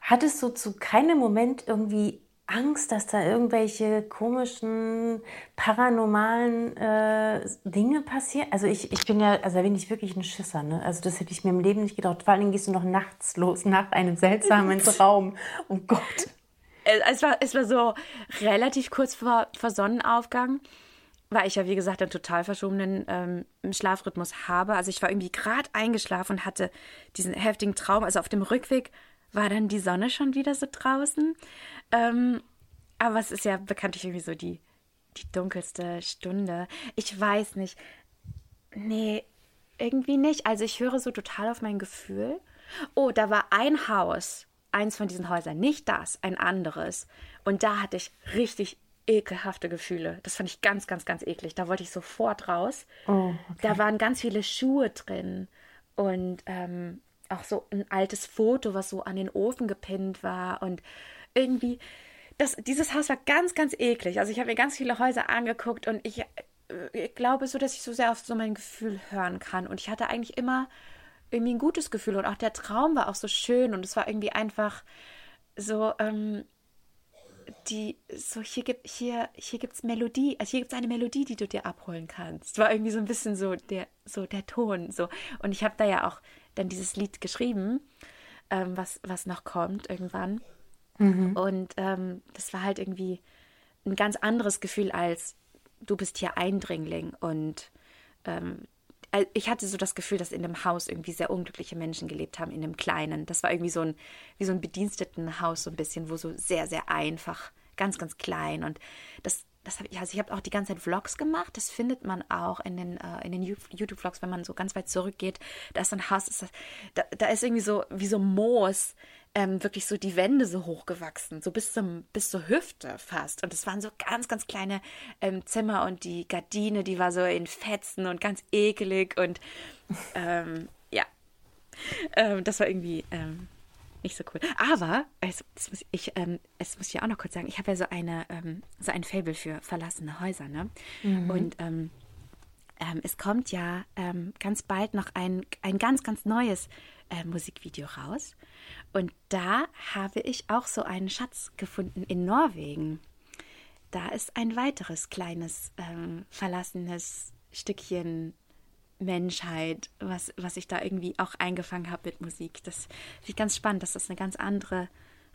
Hattest du zu keinem Moment irgendwie Angst, dass da irgendwelche komischen, paranormalen äh, Dinge passieren? Also ich, ich bin ja, also da bin ich wirklich ein Schisser, ne? Also das hätte ich mir im Leben nicht gedacht. Vor allem gehst du noch nachts los, nach einem seltsamen Traum. Oh Gott. Es war, es war so relativ kurz vor, vor Sonnenaufgang weil ich ja, wie gesagt, einen total verschobenen ähm, Schlafrhythmus habe. Also ich war irgendwie gerade eingeschlafen und hatte diesen heftigen Traum. Also auf dem Rückweg war dann die Sonne schon wieder so draußen. Ähm, aber es ist ja bekanntlich irgendwie so die, die dunkelste Stunde. Ich weiß nicht. Nee, irgendwie nicht. Also ich höre so total auf mein Gefühl. Oh, da war ein Haus, eins von diesen Häusern, nicht das, ein anderes. Und da hatte ich richtig ekelhafte Gefühle. Das fand ich ganz, ganz, ganz eklig. Da wollte ich sofort raus. Oh, okay. Da waren ganz viele Schuhe drin und ähm, auch so ein altes Foto, was so an den Ofen gepinnt war und irgendwie. Das, dieses Haus war ganz, ganz eklig. Also ich habe mir ganz viele Häuser angeguckt und ich, äh, ich glaube so, dass ich so sehr auf so mein Gefühl hören kann. Und ich hatte eigentlich immer irgendwie ein gutes Gefühl und auch der Traum war auch so schön und es war irgendwie einfach so, ähm, die so hier gibt hier hier gibt's Melodie, also hier gibt's eine Melodie, die du dir abholen kannst. War irgendwie so ein bisschen so der so der Ton so und ich habe da ja auch dann dieses Lied geschrieben, ähm, was was noch kommt irgendwann mhm. und ähm, das war halt irgendwie ein ganz anderes Gefühl als du bist hier Eindringling und ähm, äh, ich hatte so das Gefühl, dass in dem Haus irgendwie sehr unglückliche Menschen gelebt haben, in dem Kleinen. Das war irgendwie so ein, wie so ein Bedienstetenhaus, so ein bisschen, wo so sehr, sehr einfach, ganz, ganz klein. Und das, das habe ich, also ich habe auch die ganze Zeit Vlogs gemacht. Das findet man auch in den, äh, in den YouTube-Vlogs, wenn man so ganz weit zurückgeht. Da ist so ein Haus, ist das, da, da ist irgendwie so wie so Moos ähm, wirklich so die Wände so hochgewachsen, so bis zum bis zur Hüfte fast. Und es waren so ganz, ganz kleine ähm, Zimmer und die Gardine, die war so in Fetzen und ganz ekelig und ähm, ja, ähm, das war irgendwie ähm, nicht so cool. Aber es, das muss ich, ähm, es muss ich auch noch kurz sagen, ich habe ja so eine ähm, so ein Fable für verlassene Häuser, ne? Mhm. Und ähm, ähm, es kommt ja ähm, ganz bald noch ein, ein ganz, ganz neues äh, Musikvideo raus. Und da habe ich auch so einen Schatz gefunden in Norwegen. Da ist ein weiteres kleines ähm, verlassenes Stückchen Menschheit, was, was ich da irgendwie auch eingefangen habe mit Musik. Das finde ich ganz spannend, dass das eine ganz andere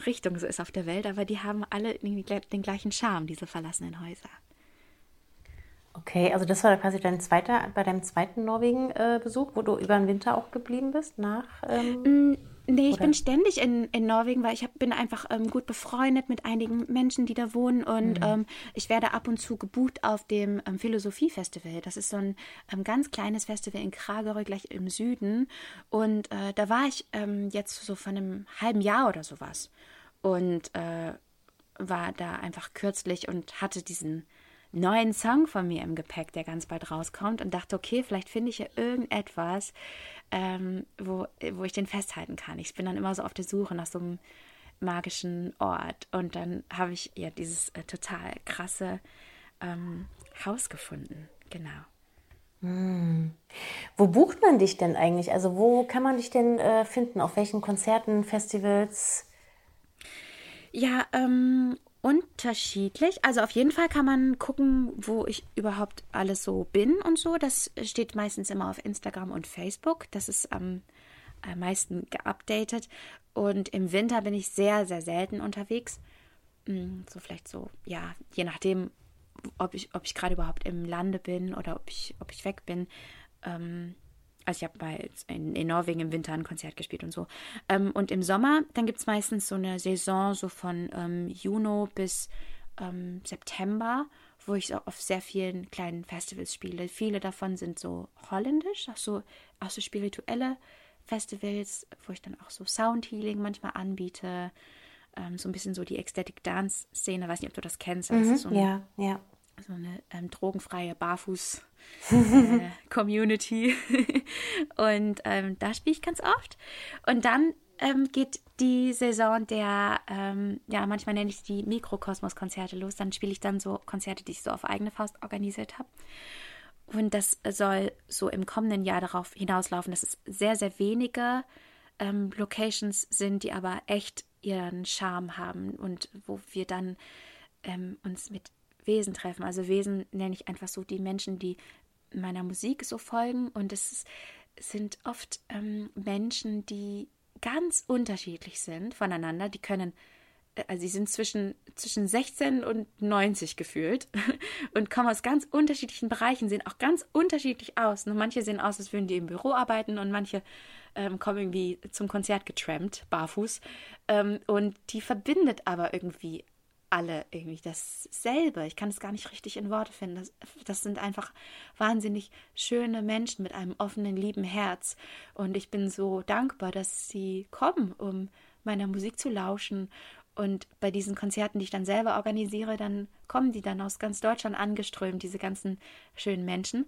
Richtung so ist auf der Welt, aber die haben alle den, den gleichen Charme, diese verlassenen Häuser. Okay, also das war quasi dein zweiter, bei deinem zweiten Norwegen-Besuch, äh, wo du über den Winter auch geblieben bist nach. Ähm, nee, ich oder? bin ständig in, in Norwegen, weil ich hab, bin einfach ähm, gut befreundet mit einigen Menschen, die da wohnen und mhm. ähm, ich werde ab und zu gebucht auf dem ähm, Philosophie-Festival. Das ist so ein ähm, ganz kleines Festival in Kragerö, gleich im Süden. Und äh, da war ich ähm, jetzt so von einem halben Jahr oder sowas und äh, war da einfach kürzlich und hatte diesen neuen Song von mir im Gepäck, der ganz bald rauskommt und dachte, okay, vielleicht finde ich ja irgendetwas, ähm, wo, wo ich den festhalten kann. Ich bin dann immer so auf der Suche nach so einem magischen Ort und dann habe ich ja dieses äh, total krasse ähm, Haus gefunden. Genau. Hm. Wo bucht man dich denn eigentlich? Also wo kann man dich denn äh, finden? Auf welchen Konzerten, Festivals? Ja, ähm, unterschiedlich. Also auf jeden Fall kann man gucken, wo ich überhaupt alles so bin und so. Das steht meistens immer auf Instagram und Facebook. Das ist am meisten geupdatet. Und im Winter bin ich sehr, sehr selten unterwegs. Hm, so vielleicht so, ja, je nachdem, ob ich, ob ich gerade überhaupt im Lande bin oder ob ich, ob ich weg bin. Ähm, also ich habe bei in, in, Norwegen im Winter ein Konzert gespielt und so. Ähm, und im Sommer, dann gibt es meistens so eine Saison so von ähm, Juni bis ähm, September, wo ich auf sehr vielen kleinen Festivals spiele. Viele davon sind so holländisch, auch so, auch so spirituelle Festivals, wo ich dann auch so Soundhealing manchmal anbiete. Ähm, so ein bisschen so die Ecstatic Dance Szene, weiß nicht, ob du das kennst. Mhm, so ein, ja, ja. So eine ähm, drogenfreie Barfuß-Community. Äh, und ähm, da spiele ich ganz oft. Und dann ähm, geht die Saison der, ähm, ja, manchmal nenne ich es die Mikrokosmos-Konzerte los. Dann spiele ich dann so Konzerte, die ich so auf eigene Faust organisiert habe. Und das soll so im kommenden Jahr darauf hinauslaufen, dass es sehr, sehr wenige ähm, Locations sind, die aber echt ihren Charme haben und wo wir dann ähm, uns mit Wesen treffen. Also Wesen nenne ich einfach so die Menschen, die meiner Musik so folgen. Und es sind oft ähm, Menschen, die ganz unterschiedlich sind voneinander. Die können, äh, also sie sind zwischen, zwischen 16 und 90 gefühlt und kommen aus ganz unterschiedlichen Bereichen, sehen auch ganz unterschiedlich aus. Und manche sehen aus, als würden die im Büro arbeiten und manche ähm, kommen irgendwie zum Konzert getrampt, barfuß. Ähm, und die verbindet aber irgendwie alle irgendwie dasselbe. Ich kann es gar nicht richtig in Worte finden. Das, das, sind einfach wahnsinnig schöne Menschen mit einem offenen, lieben Herz. Und ich bin so dankbar, dass sie kommen, um meiner Musik zu lauschen. Und bei diesen Konzerten, die ich dann selber organisiere, dann kommen die dann aus ganz Deutschland angeströmt, diese ganzen schönen Menschen.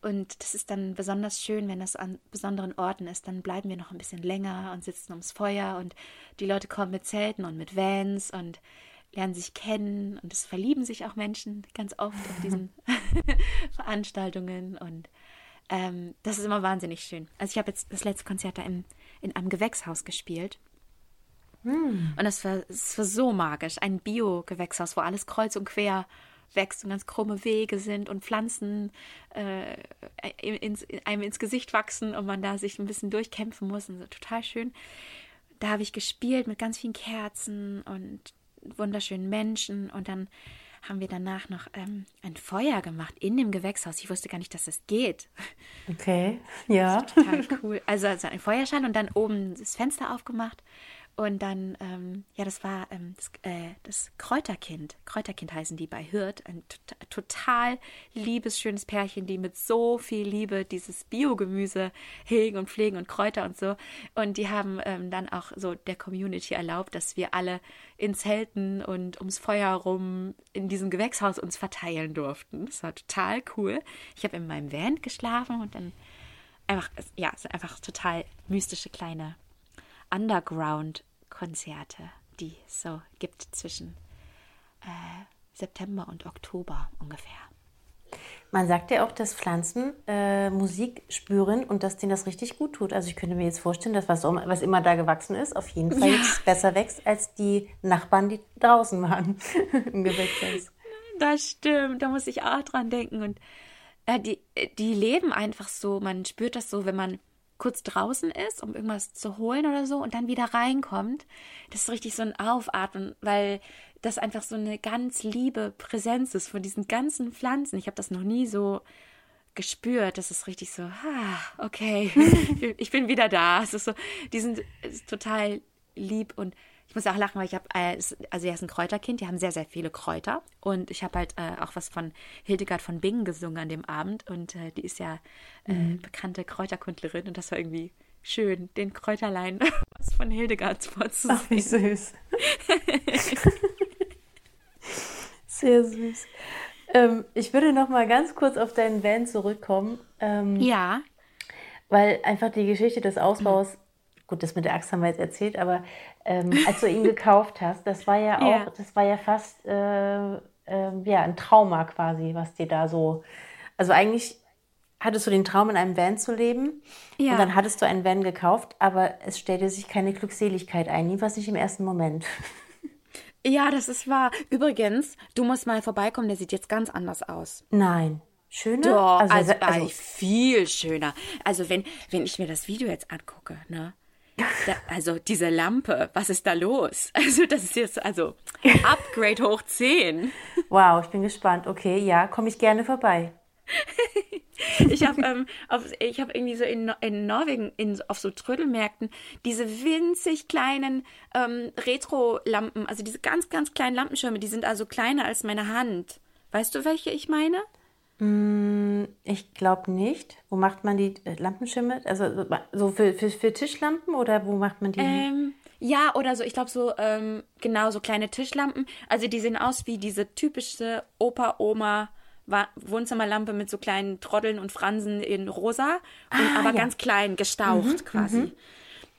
Und das ist dann besonders schön, wenn das an besonderen Orten ist. Dann bleiben wir noch ein bisschen länger und sitzen ums Feuer und die Leute kommen mit Zelten und mit Vans und lernen sich kennen und es verlieben sich auch Menschen ganz oft auf diesen Veranstaltungen und ähm, das ist immer wahnsinnig schön. Also ich habe jetzt das letzte Konzert da im, in einem Gewächshaus gespielt. Hm. Und das war, das war so magisch. Ein Bio-Gewächshaus, wo alles kreuz und quer wächst und ganz krumme Wege sind und Pflanzen äh, ins, einem ins Gesicht wachsen und man da sich ein bisschen durchkämpfen muss. Und so total schön. Da habe ich gespielt mit ganz vielen Kerzen und wunderschönen Menschen und dann haben wir danach noch ähm, ein Feuer gemacht in dem Gewächshaus. Ich wusste gar nicht, dass das geht. Okay, ja. total cool. Also, also ein Feuerschein und dann oben das Fenster aufgemacht und dann, ähm, ja, das war ähm, das, äh, das, Kräuterkind. Kräuterkind heißen die bei Hirt. Ein total liebes, schönes Pärchen, die mit so viel Liebe dieses Biogemüse hegen und pflegen und Kräuter und so. Und die haben ähm, dann auch so der Community erlaubt, dass wir alle in Zelten und ums Feuer rum in diesem Gewächshaus uns verteilen durften. Das war total cool. Ich habe in meinem Van geschlafen und dann einfach, ja, es sind einfach total mystische kleine Underground Konzerte, die es so gibt zwischen äh, September und Oktober ungefähr. Man sagt ja auch, dass Pflanzen äh, Musik spüren und dass denen das richtig gut tut. Also ich könnte mir jetzt vorstellen, dass was, was immer da gewachsen ist, auf jeden Fall ja. besser wächst als die Nachbarn, die draußen waren im Gewächshaus. Das stimmt, da muss ich auch dran denken. Und äh, die, die leben einfach so, man spürt das so, wenn man kurz draußen ist, um irgendwas zu holen oder so und dann wieder reinkommt. Das ist richtig so ein Aufatmen, weil das einfach so eine ganz liebe Präsenz ist von diesen ganzen Pflanzen. Ich habe das noch nie so gespürt. Das ist richtig so, ah, okay, ich bin wieder da. Es ist so, die sind total lieb und ich muss auch lachen, weil ich habe, äh, also er ist ein Kräuterkind, die haben sehr, sehr viele Kräuter. Und ich habe halt äh, auch was von Hildegard von Bingen gesungen an dem Abend. Und äh, die ist ja äh, mhm. bekannte Kräuterkundlerin. Und das war irgendwie schön, den Kräuterlein was von Hildegard vorzusehen. Ach, wie süß. sehr süß. Ähm, ich würde noch mal ganz kurz auf deinen Van zurückkommen. Ähm, ja. Weil einfach die Geschichte des Ausbaus mhm gut, das mit der Axt haben wir jetzt erzählt, aber ähm, als du ihn gekauft hast, das war ja auch, ja. das war ja fast äh, äh, ja, ein Trauma quasi, was dir da so. Also eigentlich hattest du den Traum, in einem Van zu leben. Ja. Und dann hattest du einen Van gekauft, aber es stellte sich keine Glückseligkeit ein. Nie was nicht im ersten Moment. Ja, das ist wahr. Übrigens, du musst mal vorbeikommen, der sieht jetzt ganz anders aus. Nein. Schöner? Doch, also, also, also viel schöner. Also wenn, wenn ich mir das Video jetzt angucke, ne? Da, also diese Lampe, was ist da los? Also das ist jetzt also Upgrade hoch 10. Wow, ich bin gespannt. Okay, ja, komme ich gerne vorbei. ich habe ähm, hab irgendwie so in, in Norwegen in, auf so Trödelmärkten diese winzig kleinen ähm, Retro-Lampen, also diese ganz, ganz kleinen Lampenschirme, die sind also kleiner als meine Hand. Weißt du, welche ich meine? Mm, ich glaube nicht. Wo macht man die äh, Lampenschirme? Also so für, für, für Tischlampen oder wo macht man die? Ähm, ja, oder so, ich glaube so, ähm, genau, so kleine Tischlampen. Also die sehen aus wie diese typische Opa-Oma- Wohnzimmerlampe mit so kleinen Troddeln und Fransen in rosa, Ah, aber ja. ganz klein, gestaucht quasi.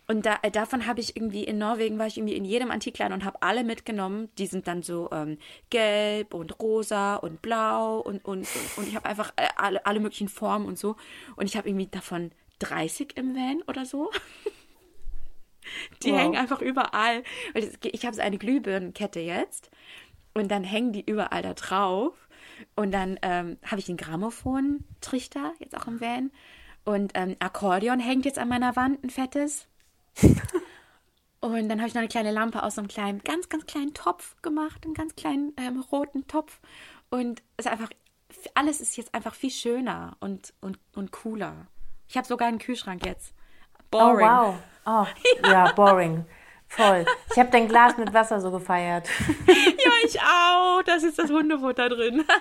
Und da, äh, davon habe ich irgendwie in Norwegen war ich irgendwie in jedem Antikladen und habe alle mitgenommen. Die sind dann so ähm, gelb und rosa und blau und und und, und ich habe einfach äh, alle, alle möglichen Formen und so. Und ich habe irgendwie davon 30 im Van oder so. Die Wow. hängen einfach überall. Ich habe so eine Glühbirnenkette jetzt und dann hängen die überall da drauf. Und dann ähm, habe ich den Grammophon-Trichter jetzt auch im Van. Und ähm, Akkordeon hängt jetzt an meiner Wand, ein fettes. Und dann habe ich noch eine kleine Lampe aus so einem kleinen, ganz, ganz kleinen Topf gemacht, einen ganz kleinen ähm, roten Topf. Und es ist einfach, alles ist jetzt einfach viel schöner und, und, und cooler. Ich habe sogar einen Kühlschrank jetzt. Oh, Boring. wow. Oh, ja, boring. Voll. Ich habe dein Glas mit Wasser so gefeiert. Ja, ich auch. Das ist das Hundefutter drin.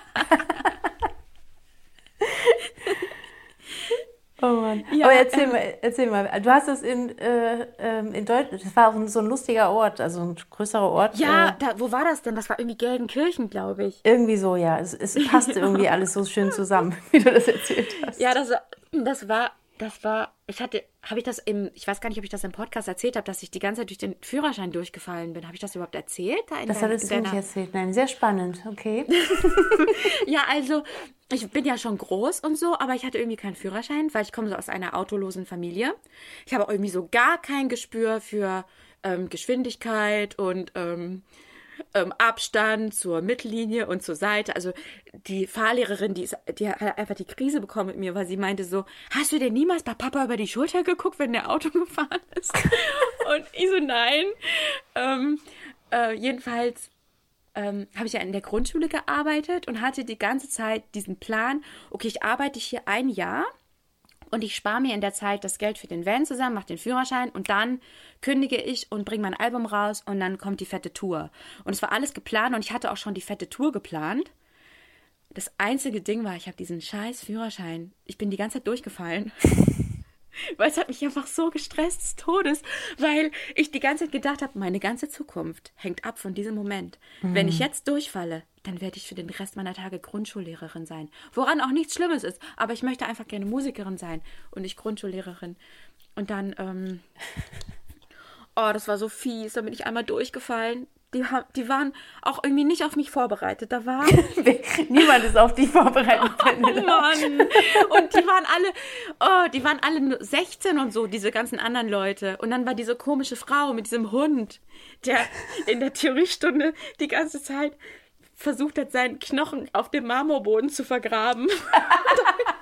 Oh Mann. Ja, Aber erzähl, ähm, mal, erzähl mal, du hast es in, äh, ähm, in Deutschland, das war auch so ein lustiger Ort, also ein größerer Ort. Ja, Äh, da, wo war das denn? Das war irgendwie Gelsenkirchen, glaube ich. irgendwie so, ja. Es, es passte irgendwie alles so schön zusammen, wie du das erzählt hast. Ja, das, war- das war, das war, ich hatte, habe ich das im, ich weiß gar nicht, ob ich das im Podcast erzählt habe, dass ich die ganze Zeit durch den Führerschein durchgefallen bin. Habe ich das überhaupt erzählt? Da Das dein- hattest du nicht erzählt. Nein, sehr spannend. Okay. Ja, also ich bin ja schon groß und so, aber ich hatte irgendwie keinen Führerschein, weil ich komme so aus einer autolosen Familie. Ich habe irgendwie so gar kein Gespür für ähm, Geschwindigkeit und ähm, ähm, Abstand zur Mittellinie und zur Seite. Also die Fahrlehrerin, die, ist, die hat einfach die Krise bekommen mit mir, weil sie meinte so, hast du denn niemals bei Papa über die Schulter geguckt, wenn der Auto gefahren ist? und ich so, nein. Ähm, äh, jedenfalls ähm, habe ich ja in der Grundschule gearbeitet und hatte die ganze Zeit diesen Plan, okay, ich arbeite hier ein Jahr und ich spare mir in der Zeit das Geld für den Van zusammen, mache den Führerschein und dann kündige ich und bringe mein Album raus und dann kommt die fette Tour. Und es war alles geplant und ich hatte auch schon die fette Tour geplant. Das einzige Ding war, ich habe diesen scheiß Führerschein. Ich bin die ganze Zeit durchgefallen. Weil es hat mich einfach so gestresst des Todes, weil ich die ganze Zeit gedacht habe, meine ganze Zukunft hängt ab von diesem Moment. Wenn ich jetzt durchfalle, dann werde ich für den Rest meiner Tage Grundschullehrerin sein. Woran auch nichts Schlimmes ist, aber ich möchte einfach gerne Musikerin sein und nicht Grundschullehrerin. Und dann, ähm, oh, das war so fies, da bin ich einmal durchgefallen. Die, die waren auch irgendwie nicht auf mich vorbereitet. Da war Niemand ist auf dich vorbereitet. Oh Mann. Und die waren alle, oh, die waren alle nur 16 und so, diese ganzen anderen Leute. Und dann war diese komische Frau mit diesem Hund, der in der Theoriestunde die ganze Zeit versucht hat, seinen Knochen auf dem Marmorboden zu vergraben.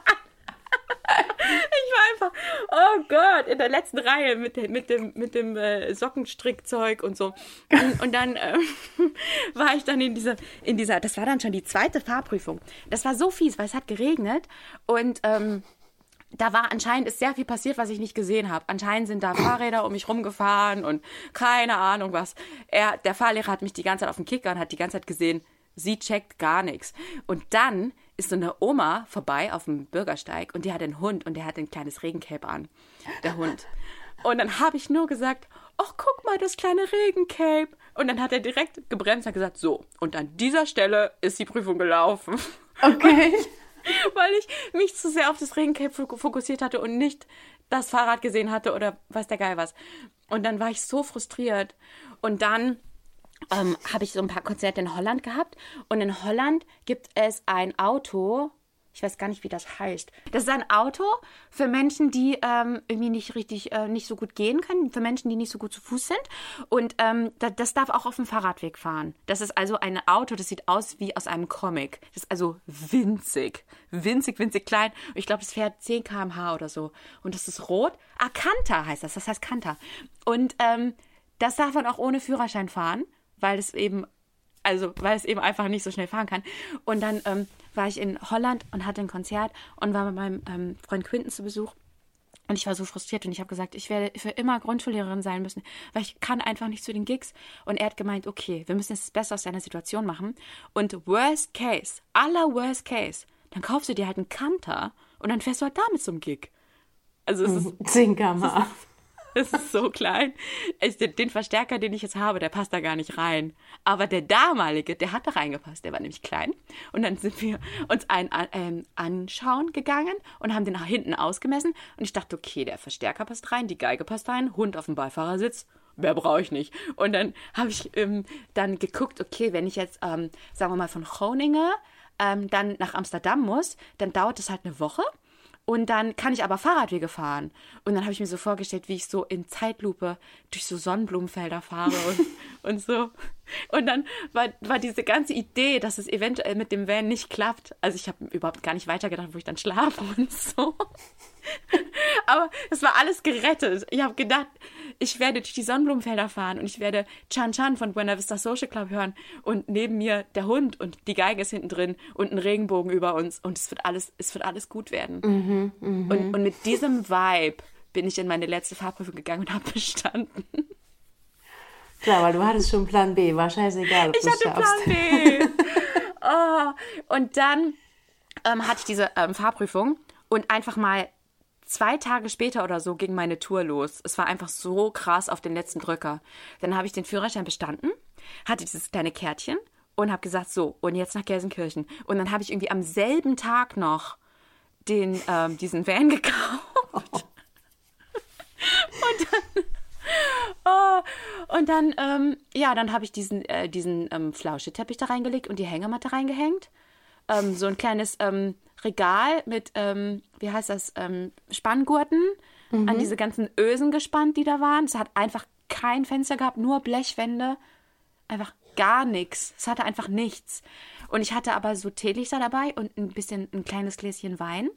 Ich war einfach, oh Gott, in der letzten Reihe mit, dem- mit dem, mit dem äh, Sockenstrickzeug und so. Und, und dann ähm, war ich dann in dieser, in dieser, das war dann schon die zweite Fahrprüfung. Das war so fies, weil es hat geregnet und ähm, da war anscheinend ist sehr viel passiert, was ich nicht gesehen habe. Anscheinend sind da Fahrräder um mich rumgefahren und keine Ahnung was. Er, der Fahrlehrer hat mich die ganze Zeit auf den Kicker und hat die ganze Zeit gesehen, sie checkt gar nichts. Und dann ist so eine Oma vorbei auf dem Bürgersteig und die hat einen Hund und der hat ein kleines Regencape an, der Hund. Und dann habe ich nur gesagt, ach guck mal, das kleine Regencape. Und dann hat er direkt gebremst und gesagt, so, und an dieser Stelle ist die Prüfung gelaufen Okay. weil ich mich zu sehr auf das Regencape fok- fokussiert hatte und nicht das Fahrrad gesehen hatte oder weiß der Geil was. Und dann war ich so frustriert. Und dann ähm, habe ich so ein paar Konzerte in Holland gehabt. Und in Holland gibt es ein Auto. Ich weiß gar nicht, wie das heißt. Das ist ein Auto für Menschen, die ähm, irgendwie nicht richtig, äh, nicht so gut gehen können, für Menschen, die nicht so gut zu Fuß sind. Und ähm, da, das darf auch auf dem Fahrradweg fahren. Das ist also ein Auto, das sieht aus wie aus einem Comic. Das ist also winzig, winzig, winzig klein. Und ich glaube, das fährt 10 km/h oder so. Und das ist rot. Ah, Kanta heißt das. Das heißt Kanta. Und ähm, das darf man auch ohne Führerschein fahren, weil es eben also weil es eben einfach nicht so schnell fahren kann. Und dann ähm, war ich in Holland und hatte ein Konzert und war mit meinem ähm, Freund Quinten zu Besuch. Und ich war so frustriert und ich habe gesagt, ich werde für immer Grundschullehrerin sein müssen, weil ich kann einfach nicht zu den Gigs. Und er hat gemeint, okay, wir müssen jetzt das Beste aus deiner Situation machen. Und worst case, aller worst case, dann kaufst du dir halt einen Kanter und dann fährst du halt damit zum Gig. Also es ist, Zinkhammer. Es ist so klein. Ich, den, Verstärker, den ich jetzt habe, der passt da gar nicht rein. Aber der damalige, der hat da reingepasst. Der war nämlich klein. Und dann sind wir uns einen ähm, anschauen gegangen und haben den nach hinten ausgemessen. Und ich dachte, okay, der Verstärker passt rein, die Geige passt rein, Hund auf dem Beifahrersitz. Mehr brauche ich nicht. Und dann habe ich ähm, dann geguckt, okay, wenn ich jetzt, ähm, sagen wir mal, von Groningen ähm, dann nach Amsterdam muss, dann dauert es halt eine Woche. Und dann kann ich aber Fahrradwege fahren. Und dann habe ich mir so vorgestellt, wie ich so in Zeitlupe durch so Sonnenblumenfelder fahre und, und so. Und dann war, war diese ganze Idee, dass es eventuell mit dem Van nicht klappt. Also ich habe überhaupt gar nicht weitergedacht, wo ich dann schlafe und so. Aber es war alles gerettet. Ich habe gedacht, ich werde durch die Sonnenblumenfelder fahren und ich werde Chan Chan von Buena Vista Social Club hören und neben mir der Hund und die Geige ist hinten drin und ein Regenbogen über uns und es wird alles, es wird alles gut werden. und, und mit diesem Vibe bin ich in meine letzte Fahrprüfung gegangen und habe bestanden. Klar, weil du hattest schon Plan B. War scheißegal, ob Ich du es hatte schaffst. Plan B. oh. Und dann ähm, hatte ich diese ähm, Fahrprüfung und einfach mal zwei Tage später oder so ging meine Tour los. Es war einfach so krass auf den letzten Drücker. Dann habe ich den Führerschein bestanden, hatte dieses kleine Kärtchen und habe gesagt, so, und jetzt nach Gelsenkirchen. Und dann habe ich irgendwie am selben Tag noch den, ähm, diesen Van gekauft. Oh, und dann, ähm, ja, dann habe ich diesen, äh, diesen ähm, Flauscheteppich da reingelegt und die Hängematte reingehängt. Ähm, so ein kleines ähm, Regal mit, ähm, wie heißt das, ähm, Spanngurten an diese ganzen Ösen gespannt, die da waren. Es hat einfach kein Fenster gehabt, nur Blechwände. Einfach gar nichts. Es hatte einfach nichts. Und ich hatte aber so Teelichter dabei und ein bisschen ein kleines Gläschen Wein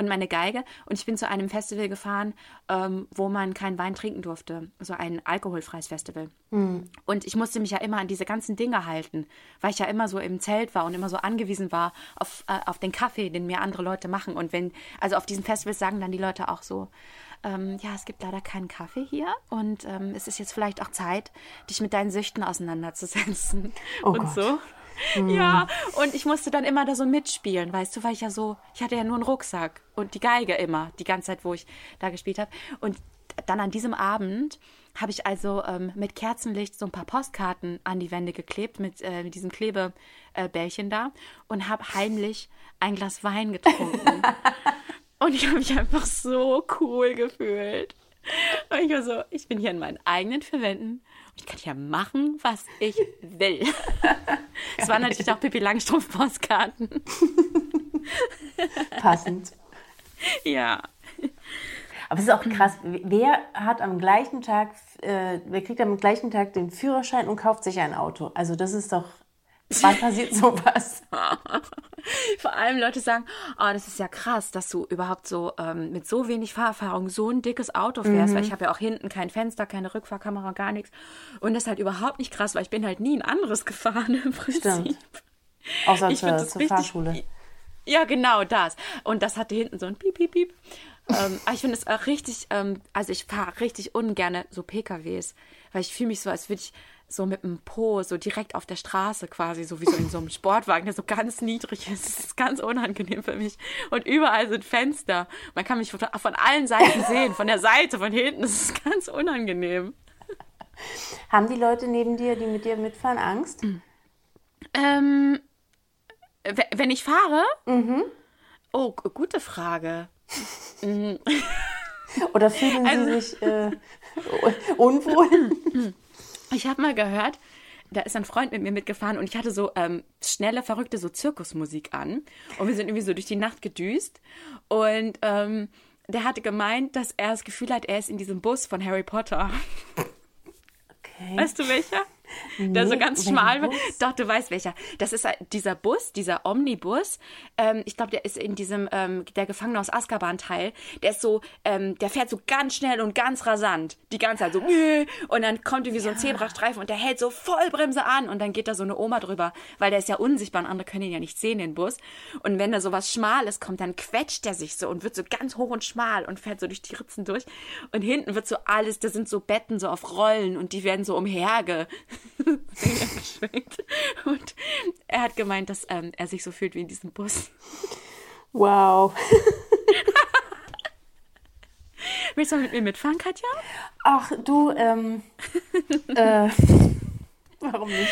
und meine Geige. Und ich bin zu einem Festival gefahren, ähm, wo man keinen Wein trinken durfte. So ein alkoholfreies Festival. Und ich musste mich ja immer an diese ganzen Dinge halten, weil ich ja immer so im Zelt war und immer so angewiesen war auf, äh, auf den Kaffee, den mir andere Leute machen. Und wenn, also auf diesen Festivals sagen dann die Leute auch so, ähm, ja, es gibt leider keinen Kaffee hier und ähm, es ist jetzt vielleicht auch Zeit, dich mit deinen Süchten auseinanderzusetzen Oh und Gott. so. Ja, und ich musste dann immer da so mitspielen, weißt du, weil ich ja so, ich hatte ja nur einen Rucksack und die Geige immer, die ganze Zeit, wo ich da gespielt habe. Und dann an diesem Abend habe ich also ähm, mit Kerzenlicht so ein paar Postkarten an die Wände geklebt mit, äh, mit diesem Klebebällchen äh, Bällchen da und habe heimlich ein Glas Wein getrunken. und ich habe mich einfach so cool gefühlt. Und ich war so, ich bin hier in meinen eigenen vier Wänden und ich kann hier machen, was ich will. Es waren natürlich auch Pippi Langstrumpf Postkarten. Passend. Ja. Aber es ist auch krass, wer hat am gleichen Tag, äh, wer kriegt am gleichen Tag den Führerschein und kauft sich ein Auto? Also das ist doch, wann passiert sowas? Vor allem Leute sagen, oh, das ist ja krass, dass du überhaupt so ähm, mit so wenig Fahrerfahrung so ein dickes Auto fährst, weil ich habe ja auch hinten kein Fenster, keine Rückfahrkamera, gar nichts. Und das ist halt überhaupt nicht krass, weil ich bin halt nie ein anderes gefahren im Prinzip. Stimmt. Außer Ich zur, das zur richtig- Fahrschule. Ja, genau das. Und das hatte hinten so ein Piep, Piep, Piep. ähm, aber ich finde es auch richtig, ähm, also ich fahre richtig ungerne so PKWs, weil ich fühle mich so, als würde ich so mit dem Po so direkt auf der Straße quasi, so wie so in so einem Sportwagen, der so ganz niedrig ist. Das ist ganz unangenehm für mich. Und überall sind Fenster. Man kann mich von, von allen Seiten sehen, von der Seite, von hinten. Das ist ganz unangenehm. Haben die Leute neben dir, die mit dir mitfahren, Angst? Ähm, we- wenn ich fahre? Oh, g- gute Frage. Oder fühlen sie Also- sich äh, unwohl? Ich habe mal gehört, da ist ein Freund mit mir mitgefahren und ich hatte so ähm, schnelle, verrückte so Zirkusmusik an. Und wir sind irgendwie so durch die Nacht gedüst. Und ähm, der hatte gemeint, dass er das Gefühl hat, er ist in diesem Bus von Harry Potter. Okay. Weißt du welcher? der so ganz schmal war. Doch, du weißt welcher. Das ist halt dieser Bus, dieser Omnibus. Ähm, ich glaube, der ist in diesem, ähm, der Gefangene aus Azkaban-Teil. Der ist so, ähm, der fährt so ganz schnell und ganz rasant. Die ganze Zeit so, und dann kommt irgendwie so ein Zebrastreifen und der hält so Vollbremse an und dann geht da so eine Oma drüber, weil der ist ja unsichtbar und andere können ihn ja nicht sehen, den Bus. Und wenn da so was Schmales kommt, dann quetscht er sich so und wird so ganz hoch und schmal und fährt so durch die Ritzen durch. Und hinten wird so alles, da sind so Betten so auf Rollen und die werden so umherge geschwenkt. Und er hat gemeint, dass ähm, er sich so fühlt wie in diesem Bus. Wow. Willst du mit mir mitfahren, Katja? Ach, du, ähm. äh, warum nicht?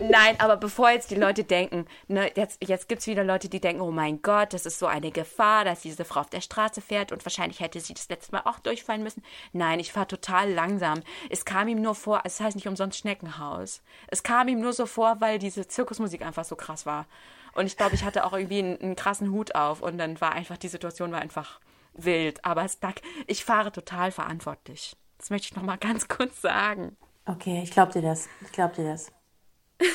Nein, aber bevor jetzt die Leute denken, ne, jetzt, jetzt gibt es wieder Leute, die denken, oh mein Gott, das ist so eine Gefahr, dass diese Frau auf der Straße fährt und wahrscheinlich hätte sie das letzte Mal auch durchfallen müssen. Nein, ich fahre total langsam. Es kam ihm nur vor, es heißt nicht umsonst Schneckenhaus. Es kam ihm nur so vor, weil diese Zirkusmusik einfach so krass war. Und ich glaube, ich hatte auch irgendwie einen, einen krassen Hut auf und dann war einfach, die Situation war einfach wild. Aber es ich fahre total verantwortlich. Das möchte ich nochmal ganz kurz sagen. Okay, ich glaub dir das. Ich glaub dir das.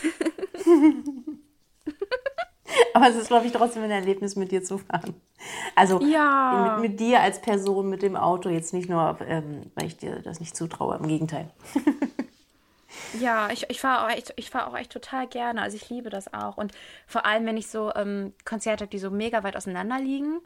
Aber es ist, glaube ich, trotzdem ein Erlebnis, mit dir zu fahren. Also Ja. mit, mit dir als Person, mit dem Auto, jetzt nicht nur, ähm, weil ich dir das nicht zutraue, im Gegenteil. Ja, ich, ich fahre auch, echt- ich fahr auch echt total gerne. Also ich liebe das auch. Und vor allem, wenn ich so ähm, Konzerte habe, die so mega weit auseinander liegen,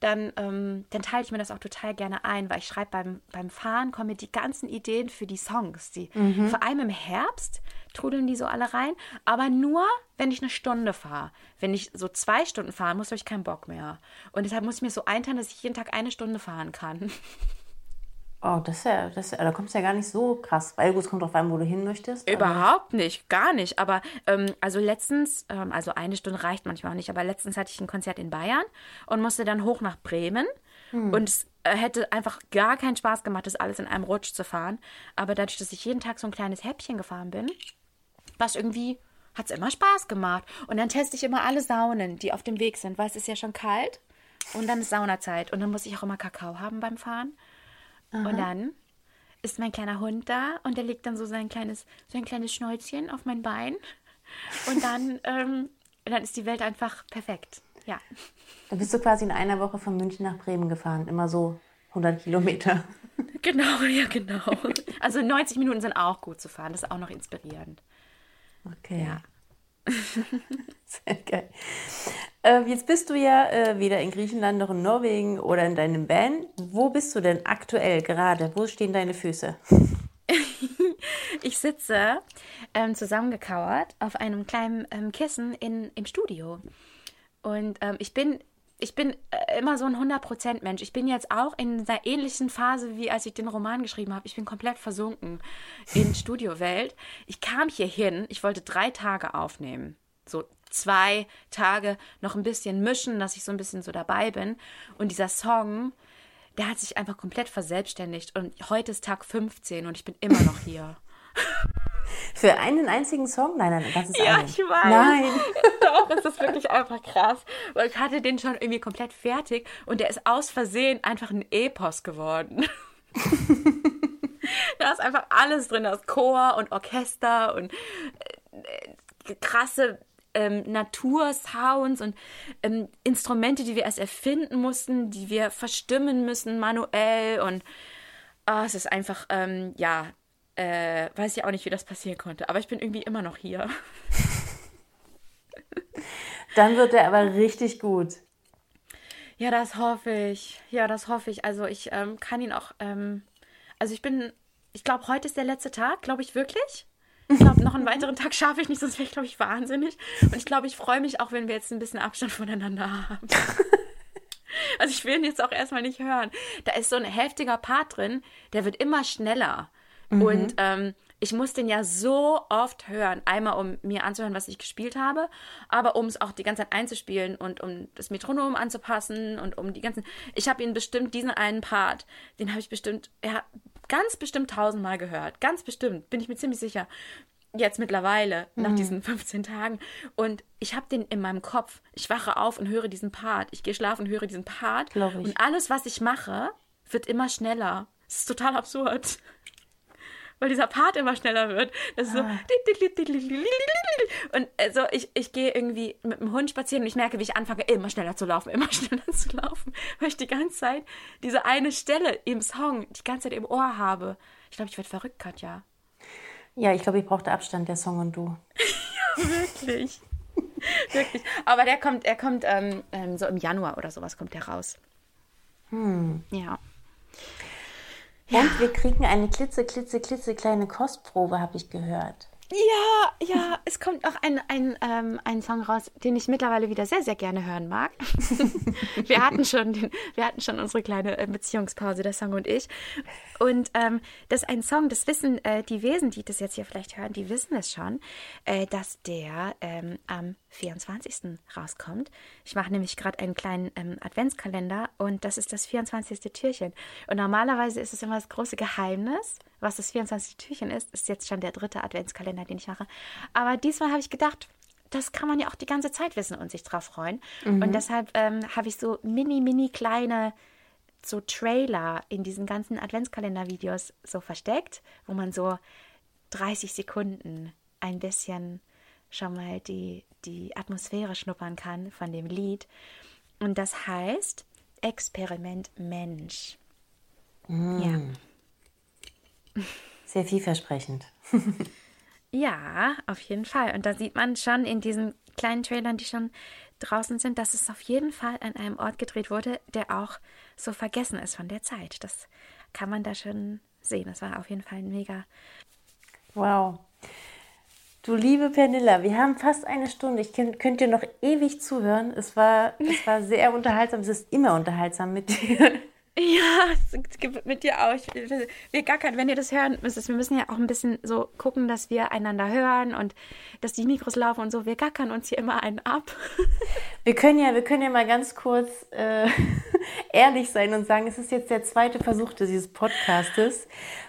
dann, ähm, dann teile ich mir das auch total gerne ein, weil ich schreibe beim, beim Fahren, kommen mir die ganzen Ideen für die Songs. Die, Vor allem im Herbst trudeln die so alle rein, aber nur, wenn ich eine Stunde fahre. Wenn ich so zwei Stunden fahren muss, habe ich keinen Bock mehr. Und deshalb muss ich mir so einteilen, dass ich jeden Tag eine Stunde fahren kann. Oh, das ist ja, das, da kommst du ja gar nicht so krass. Weil gut, es kommt drauf an, wo du hin möchtest. Überhaupt nicht, gar nicht. Aber ähm, also letztens, ähm, also eine Stunde reicht manchmal auch nicht, aber letztens hatte ich ein Konzert in Bayern und musste dann hoch nach Bremen. Und es äh, hätte einfach gar keinen Spaß gemacht, das alles in einem Rutsch zu fahren. Aber dadurch, dass ich jeden Tag so ein kleines Häppchen gefahren bin, was irgendwie hat es immer Spaß gemacht. Und dann teste ich immer alle Saunen, die auf dem Weg sind, weil es ist ja schon kalt. Und dann ist Saunazeit. Und dann muss ich auch immer Kakao haben beim Fahren. Und dann ist mein kleiner Hund da und der legt dann so sein kleines, sein kleines Schnäuzchen auf mein Bein. Und dann, ähm, dann ist die Welt einfach perfekt. Ja. Da bist du quasi in einer Woche von München nach Bremen gefahren. Immer so 100 Kilometer. Genau, ja, genau. Also 90 Minuten sind auch gut zu fahren. Das ist auch noch inspirierend. Okay. Ja. Sehr geil. Äh, jetzt bist du ja äh, weder in Griechenland noch in Norwegen oder in deinem Band. Wo bist du denn aktuell gerade? Wo stehen deine Füße? Ich sitze ähm, zusammengekauert auf einem kleinen ähm, Kissen in, im Studio. Und ähm, ich bin, ich bin äh, immer so ein 100% Mensch. Ich bin jetzt auch in einer ähnlichen Phase, wie als ich den Roman geschrieben habe. Ich bin komplett versunken in Studiowelt. Ich kam hier hin, ich wollte drei Tage aufnehmen. So zwei Tage noch ein bisschen mischen, dass ich so ein bisschen so dabei bin. Und dieser Song, der hat sich einfach komplett verselbstständigt. Und heute ist Tag 15 und ich bin immer noch hier. Für einen einzigen Song? Nein, nein, das ist Ja, Album. ich weiß. Nein. Doch, es ist wirklich einfach krass. Weil ich hatte den schon irgendwie komplett fertig und der ist aus Versehen einfach ein Epos geworden. da ist einfach alles drin, da ist Chor und Orchester und äh, krasse ähm, Natursounds und ähm, Instrumente, die wir erst erfinden mussten, die wir verstimmen müssen manuell und ah, es ist einfach, ähm, ja, äh, weiß ich auch nicht, wie das passieren konnte, aber ich bin irgendwie immer noch hier. Dann wird er aber richtig gut. Ja, das hoffe ich. Ja, das hoffe ich. Also ich ähm, kann ihn auch, ähm, also ich bin, ich glaube, heute ist der letzte Tag, glaube ich wirklich. Ich glaube, noch einen weiteren Tag schaffe ich nicht, sonst wäre ich, glaube ich, wahnsinnig. Und ich glaube, ich freue mich auch, wenn wir jetzt ein bisschen Abstand voneinander haben. Also ich will ihn jetzt auch erstmal nicht hören. Da ist so ein heftiger Part drin, der wird immer schneller. Und ähm, ich muss den ja so oft hören. Einmal, um mir anzuhören, was ich gespielt habe, aber um es auch die ganze Zeit einzuspielen und um das Metronom anzupassen und um die ganzen. Ich habe ihn bestimmt, diesen einen Part, den habe ich bestimmt, ja, ganz bestimmt tausendmal gehört. Ganz bestimmt, bin ich mir ziemlich sicher. Jetzt mittlerweile, nach diesen 15 Tagen. Und ich habe den in meinem Kopf. Ich wache auf und höre diesen Part. Ich gehe schlafen und höre diesen Part. Ich. Und alles, was ich mache, wird immer schneller. Es ist total absurd. Weil dieser Part immer schneller wird. Das ist so. Ah. Und also ich, ich gehe irgendwie mit dem Hund spazieren und ich merke, wie ich anfange, immer schneller zu laufen, immer schneller zu laufen, weil ich die ganze Zeit diese eine Stelle im Song die ganze Zeit im Ohr habe. Ich glaube, ich werde verrückt, Katja. Ja, ich glaube, ich brauchte Abstand, der Song und du. Wirklich. Wirklich. Aber der kommt, er kommt ähm, ähm, so im Januar oder sowas kommt der raus. Hm. Ja. Und wir kriegen eine klitze, klitze, klitze kleine Kostprobe, habe ich gehört. Ja, ja, es kommt auch ein, ein, ähm, ein Song raus, den ich mittlerweile wieder sehr, sehr gerne hören mag. wir, hatten schon den, wir hatten schon unsere kleine äh, Beziehungspause, der Song und ich. Und ähm, das ist ein Song, das wissen äh, die Wesen, die das jetzt hier vielleicht hören, die wissen es schon, äh, dass der ähm, am 24. rauskommt. Ich mache nämlich gerade einen kleinen ähm, Adventskalender und das ist das 24. Türchen. Und normalerweise ist es immer das große Geheimnis, was das 24. Türchen ist. Ist jetzt schon der dritte Adventskalender, den ich mache. Aber diesmal habe ich gedacht, das kann man ja auch die ganze Zeit wissen und sich drauf freuen. Und deshalb ähm, habe ich so mini, mini kleine so Trailer in diesen ganzen Adventskalender-Videos so versteckt, wo man so 30 Sekunden ein bisschen schon mal die, die Atmosphäre schnuppern kann von dem Lied. Und das heißt Experiment Mensch. Ja. Sehr vielversprechend. Ja, auf jeden Fall. Und da sieht man schon in diesen kleinen Trailern, die schon draußen sind, dass es auf jeden Fall an einem Ort gedreht wurde, der auch so vergessen ist von der Zeit. Das kann man da schon sehen. Das war auf jeden Fall ein mega. Wow. Du liebe Pernilla, wir haben fast eine Stunde. Ich könnt, könnt dir noch ewig zuhören. Es war, es war sehr unterhaltsam. Es ist immer unterhaltsam mit dir. Ja, es gibt mit dir auch. Ich, wir gackern, wenn ihr das hören müsst, wir müssen ja auch ein bisschen so gucken, dass wir einander hören und dass die Mikros laufen und so. Wir gackern uns hier immer einen ab. Wir können ja, wir können ja mal ganz kurz äh, ehrlich sein und sagen, es ist jetzt der zweite Versuch dieses Podcastes.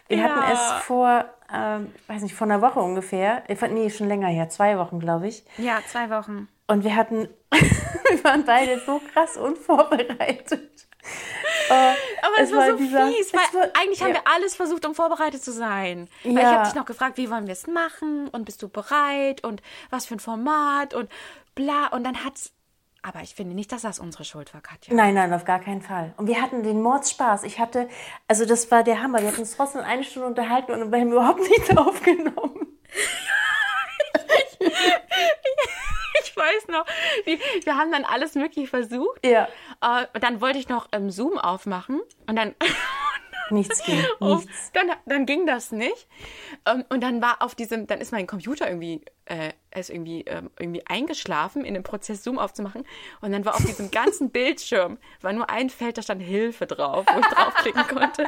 Wir Ja. hatten es vor, ähm, weiß nicht, vor einer Woche ungefähr. Äh, Nee, schon länger her, zwei Wochen, glaube ich. Ja, zwei Wochen. Und wir hatten, wir waren beide so krass unvorbereitet. Äh, Aber es, war so dieser- fies, weil es war- eigentlich haben ja. wir alles versucht, um vorbereitet zu sein. Weil ich habe dich noch gefragt, wie wollen wir es machen und bist du bereit und was für ein Format und bla. Und dann hat's. Aber ich finde nicht, dass das unsere Schuld war, Katja. Nein, nein, auf gar keinen Fall. Und wir hatten den Mordspaß. Ich hatte, also das war der Hammer. Wir hatten uns trotzdem eine Stunde unterhalten und wir haben überhaupt nichts aufgenommen. Ich weiß noch, wir haben dann alles Mögliche versucht. Ja. Äh, und dann wollte ich noch ähm, Zoom aufmachen und dann. Nichts ging, Oh, nichts. dann, dann ging das nicht. Ähm, und dann war auf diesem, dann ist mein Computer irgendwie, äh, ist irgendwie, ähm, irgendwie eingeschlafen in dem Prozess Zoom aufzumachen. Und dann war auf diesem ganzen Bildschirm, war nur ein Feld, da stand Hilfe drauf, wo ich draufklicken konnte.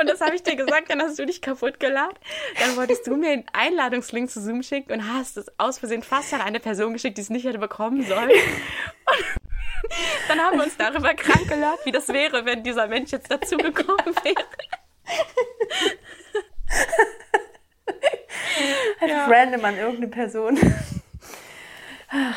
Und das habe ich dir gesagt, dann hast du dich kaputt geladen. Dann wolltest du mir einen Einladungslink zu Zoom schicken und hast es aus Versehen fast an eine Person geschickt, die es nicht hätte bekommen sollen. Dann haben wir uns darüber krank gelacht, wie das wäre, wenn dieser Mensch jetzt dazugekommen wäre. Einfach random an irgendeine Person.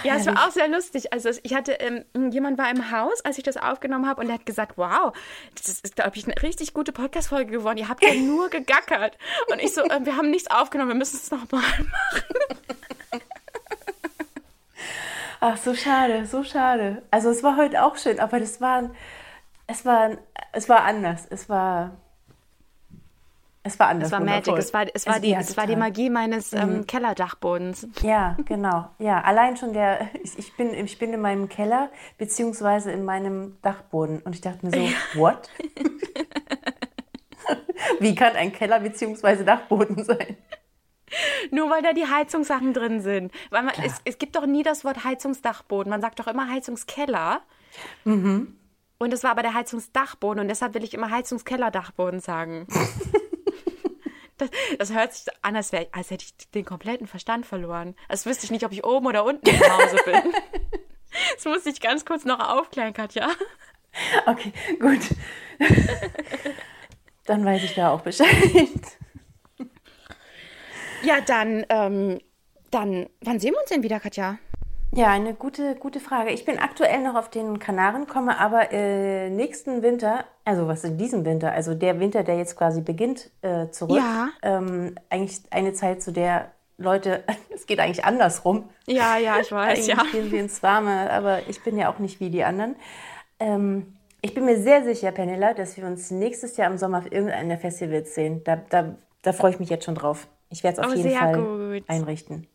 Ja, es war auch sehr lustig. Also ich hatte, ähm, jemand war im Haus, als ich das aufgenommen habe und der hat gesagt, wow, das ist, glaube ich, eine richtig gute Podcast-Folge geworden. Ihr habt ja nur gegackert. Und ich so, ähm, wir haben nichts aufgenommen, wir müssen es nochmal machen. Ach, so schade, so schade. Also es war heute auch schön, aber das war, es war, es war anders. Es war, es war anders. Es war Magic, es war, es war, die, ja, es war die. Magie meines ähm, Kellerdachbodens. Ja, genau. Ja, allein schon der, ich, ich, bin, ich bin in meinem Keller, beziehungsweise in meinem Dachboden. Und ich dachte mir so, what? Wie kann ein Keller beziehungsweise Dachboden sein? Nur weil da die Heizungssachen drin sind. Weil man, es, es gibt doch nie das Wort Heizungsdachboden. Man sagt doch immer Heizungskeller. Mhm. Und es war aber der Heizungsdachboden und deshalb will ich immer Heizungskellerdachboden sagen. das, das hört sich an, als, wär, als hätte ich den kompletten Verstand verloren. Als wüsste ich nicht, ob ich oben oder unten im Hause bin. Das muss ich ganz kurz noch aufklären, Katja. Okay, gut. Dann weiß ich da auch Bescheid. Ja, dann, ähm, dann, wann sehen wir uns denn wieder, Katja? Ja, eine gute, gute Frage. Ich bin aktuell noch auf den Kanaren, komme aber äh, nächsten Winter, also was in diesem Winter, also der Winter, der jetzt quasi beginnt, äh, zurück. Ja. Ähm, eigentlich eine Zeit, zu der Leute, es geht eigentlich andersrum. Ja, ja, ich weiß, Eigentlich ja. gehen wir ins Warme, aber ich bin ja auch nicht wie die anderen. Ähm, ich bin mir sehr sicher, Penela, dass wir uns nächstes Jahr im Sommer auf irgendeiner Festivals sehen. Da, da, da freue ich mich jetzt schon drauf. Ich werde es auf Oh, jeden Fall gut. einrichten.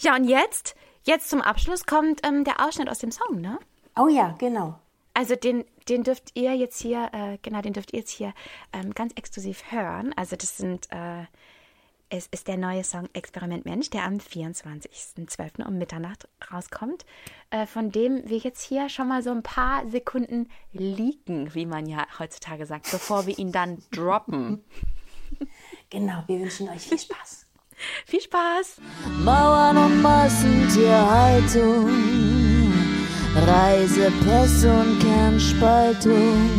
Ja, und jetzt, jetzt zum Abschluss kommt ähm, der Ausschnitt aus dem Song, ne? Oh ja, genau. Also den, den dürft ihr jetzt hier, äh, genau, den dürft ihr jetzt hier ähm, ganz exklusiv hören. Also das sind, äh, es ist der neue Song Experiment Mensch, der am 24.12. um Mitternacht rauskommt, äh, von dem wir jetzt hier schon mal so ein paar Sekunden leaken, wie man ja heutzutage sagt, bevor wir ihn dann droppen. Genau, wir wünschen euch viel Spaß. Viel Spaß! Mauern und Massentierhaltung, Reisepässe und Kernspaltung,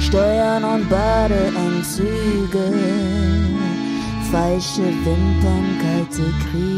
Steuern und Badeanzüge, falsche Wimpern, kalte Kriege.